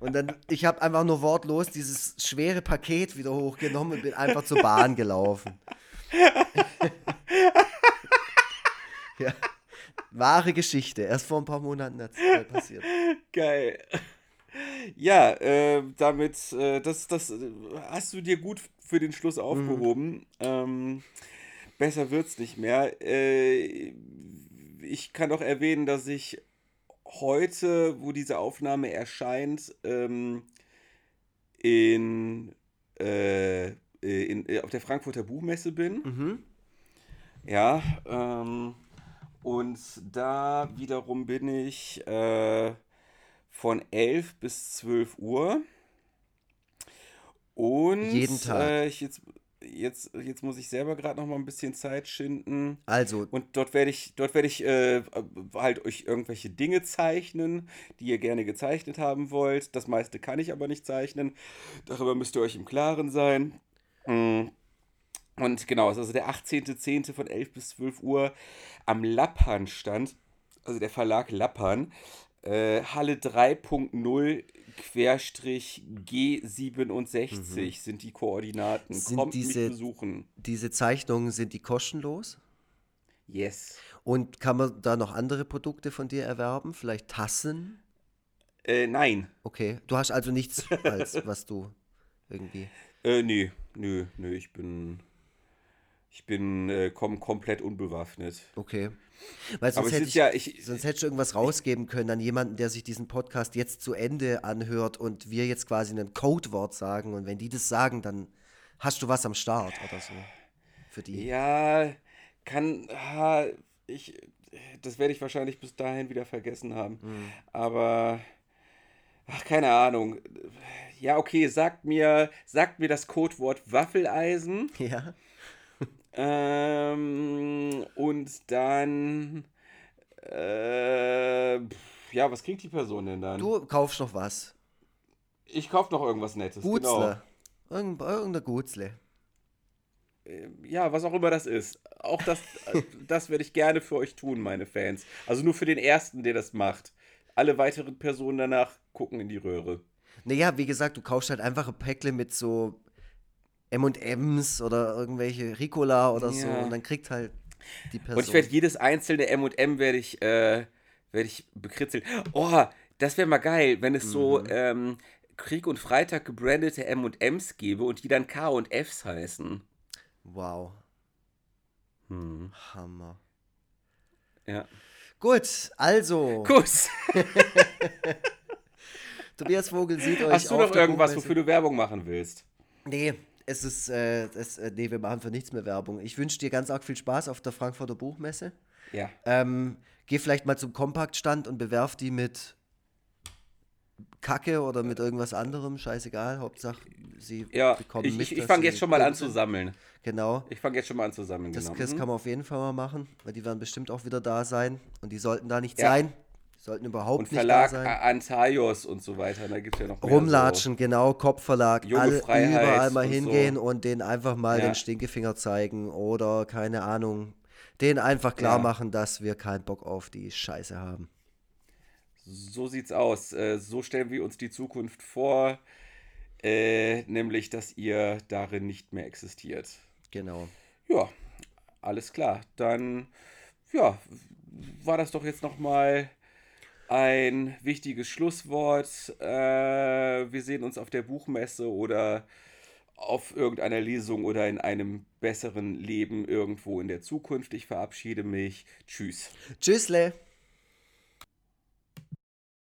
und dann, ich habe einfach nur wortlos dieses schwere Paket wieder hochgenommen und bin einfach zur Bahn gelaufen. ja. Wahre Geschichte, erst vor ein paar Monaten hat's, äh, passiert. Geil. Ja, äh, damit, äh, das, das äh, hast du dir gut für den Schluss aufgehoben. Ähm, besser wird's nicht mehr. Äh, ich kann auch erwähnen, dass ich heute, wo diese Aufnahme erscheint, ähm, in, äh, in, äh, auf der Frankfurter Buchmesse bin. Mhm. Ja, ähm, und da wiederum bin ich von 11 bis 12 Uhr. Und Jeden Tag. Äh, ich jetzt, jetzt, jetzt muss ich selber gerade noch mal ein bisschen Zeit schinden. Also, Und dort werde ich, dort werde ich äh, halt euch irgendwelche Dinge zeichnen, die ihr gerne gezeichnet haben wollt. Das meiste kann ich aber nicht zeichnen. Darüber müsst ihr euch im Klaren sein. Mm. Und genau, es ist also der 18.10. von 11 bis 12 Uhr am Lappan stand, also der Verlag Lappan. Äh, Halle 3.0 Querstrich G67 sind die Koordinaten. Sind Kommt diese- mich besuchen. Diese Zeichnungen, sind die kostenlos? Yes. Und kann man da noch andere Produkte von dir erwerben? Vielleicht Tassen? Äh, nein. Okay. Du hast also nichts, als was du irgendwie. Äh, nee, nö, nö, ich bin. Ich bin äh, komm, komplett unbewaffnet. Okay. Weil sonst hätte ich, ja, ich, sonst hättest du irgendwas rausgeben können an jemanden, der sich diesen Podcast jetzt zu Ende anhört und wir jetzt quasi ein Codewort sagen. Und wenn die das sagen, dann hast du was am Start oder so. Für die. ja, kann, ha, ich, das werde ich wahrscheinlich bis dahin wieder vergessen haben. Hm. Aber, ach, keine Ahnung. Ja, okay, sagt mir, sagt mir das Codewort Waffeleisen. Ja. Ähm, und dann, äh, ja, was kriegt die Person denn dann? Du kaufst noch was. Ich kaufe noch irgendwas Nettes. Genau. Gutzle. Irgend, irgendein Gutzle. Ja, was auch immer das ist. Auch das, äh, das werde ich gerne für euch tun, meine Fans. Also nur für den ersten, der das macht. Alle weiteren Personen danach gucken in die Röhre. Naja, wie gesagt, du kaufst halt einfach ein Päckle mit so M&M's oder irgendwelche Ricola oder so Ja. und dann kriegt halt die Person. Und ich werde jedes einzelne M&M werde ich, äh, werde ich bekritzeln. Oh, das wäre mal geil, wenn es so ähm, Krieg und Freitag gebrandete M&Ms gäbe und die dann K und Fs heißen. wow, Hm. Hammer. Ja. Gut, also, Kuss. Tobias Vogel sieht euch Hast du noch irgendwas, wofür du Werbung machen willst? Nee, es ist, äh, das, äh, nee, wir machen für nichts mehr Werbung. Ich wünsche dir ganz arg viel Spaß auf der Frankfurter Buchmesse. Ja. Ähm, geh vielleicht mal zum Kompaktstand und bewerf die mit Kacke oder mit irgendwas anderem, scheißegal. Hauptsache, sie Ja, bekommen ich, mit. ich, ich fange jetzt schon mal an zu sammeln. Genau. Ich fange jetzt schon mal an zu sammeln, Das, genau. das Mhm. kann man auf jeden Fall mal machen, weil die werden bestimmt auch wieder da sein. Und die sollten da nicht Ja. sein. Die sollten überhaupt Und nicht Verlag da sein. Antaios und so weiter, da gibt es ja noch mehr Rumlatschen, genau, Kopfverlag, Junge alle Freiheit überall mal und so. hingehen und denen einfach mal Ja. den Stinkefinger zeigen oder keine Ahnung, denen einfach klar Ja. machen, dass wir keinen Bock auf die Scheiße haben. So sieht's aus. Äh, so stellen wir uns die Zukunft vor, äh, nämlich, dass ihr darin nicht mehr existiert. Genau. Ja, alles klar. Dann, ja, war das doch jetzt nochmal ein wichtiges Schlusswort. Äh, wir sehen uns auf der Buchmesse oder auf irgendeiner Lesung oder in einem besseren Leben irgendwo in der Zukunft. Ich verabschiede mich. Tschüss. Tschüssle.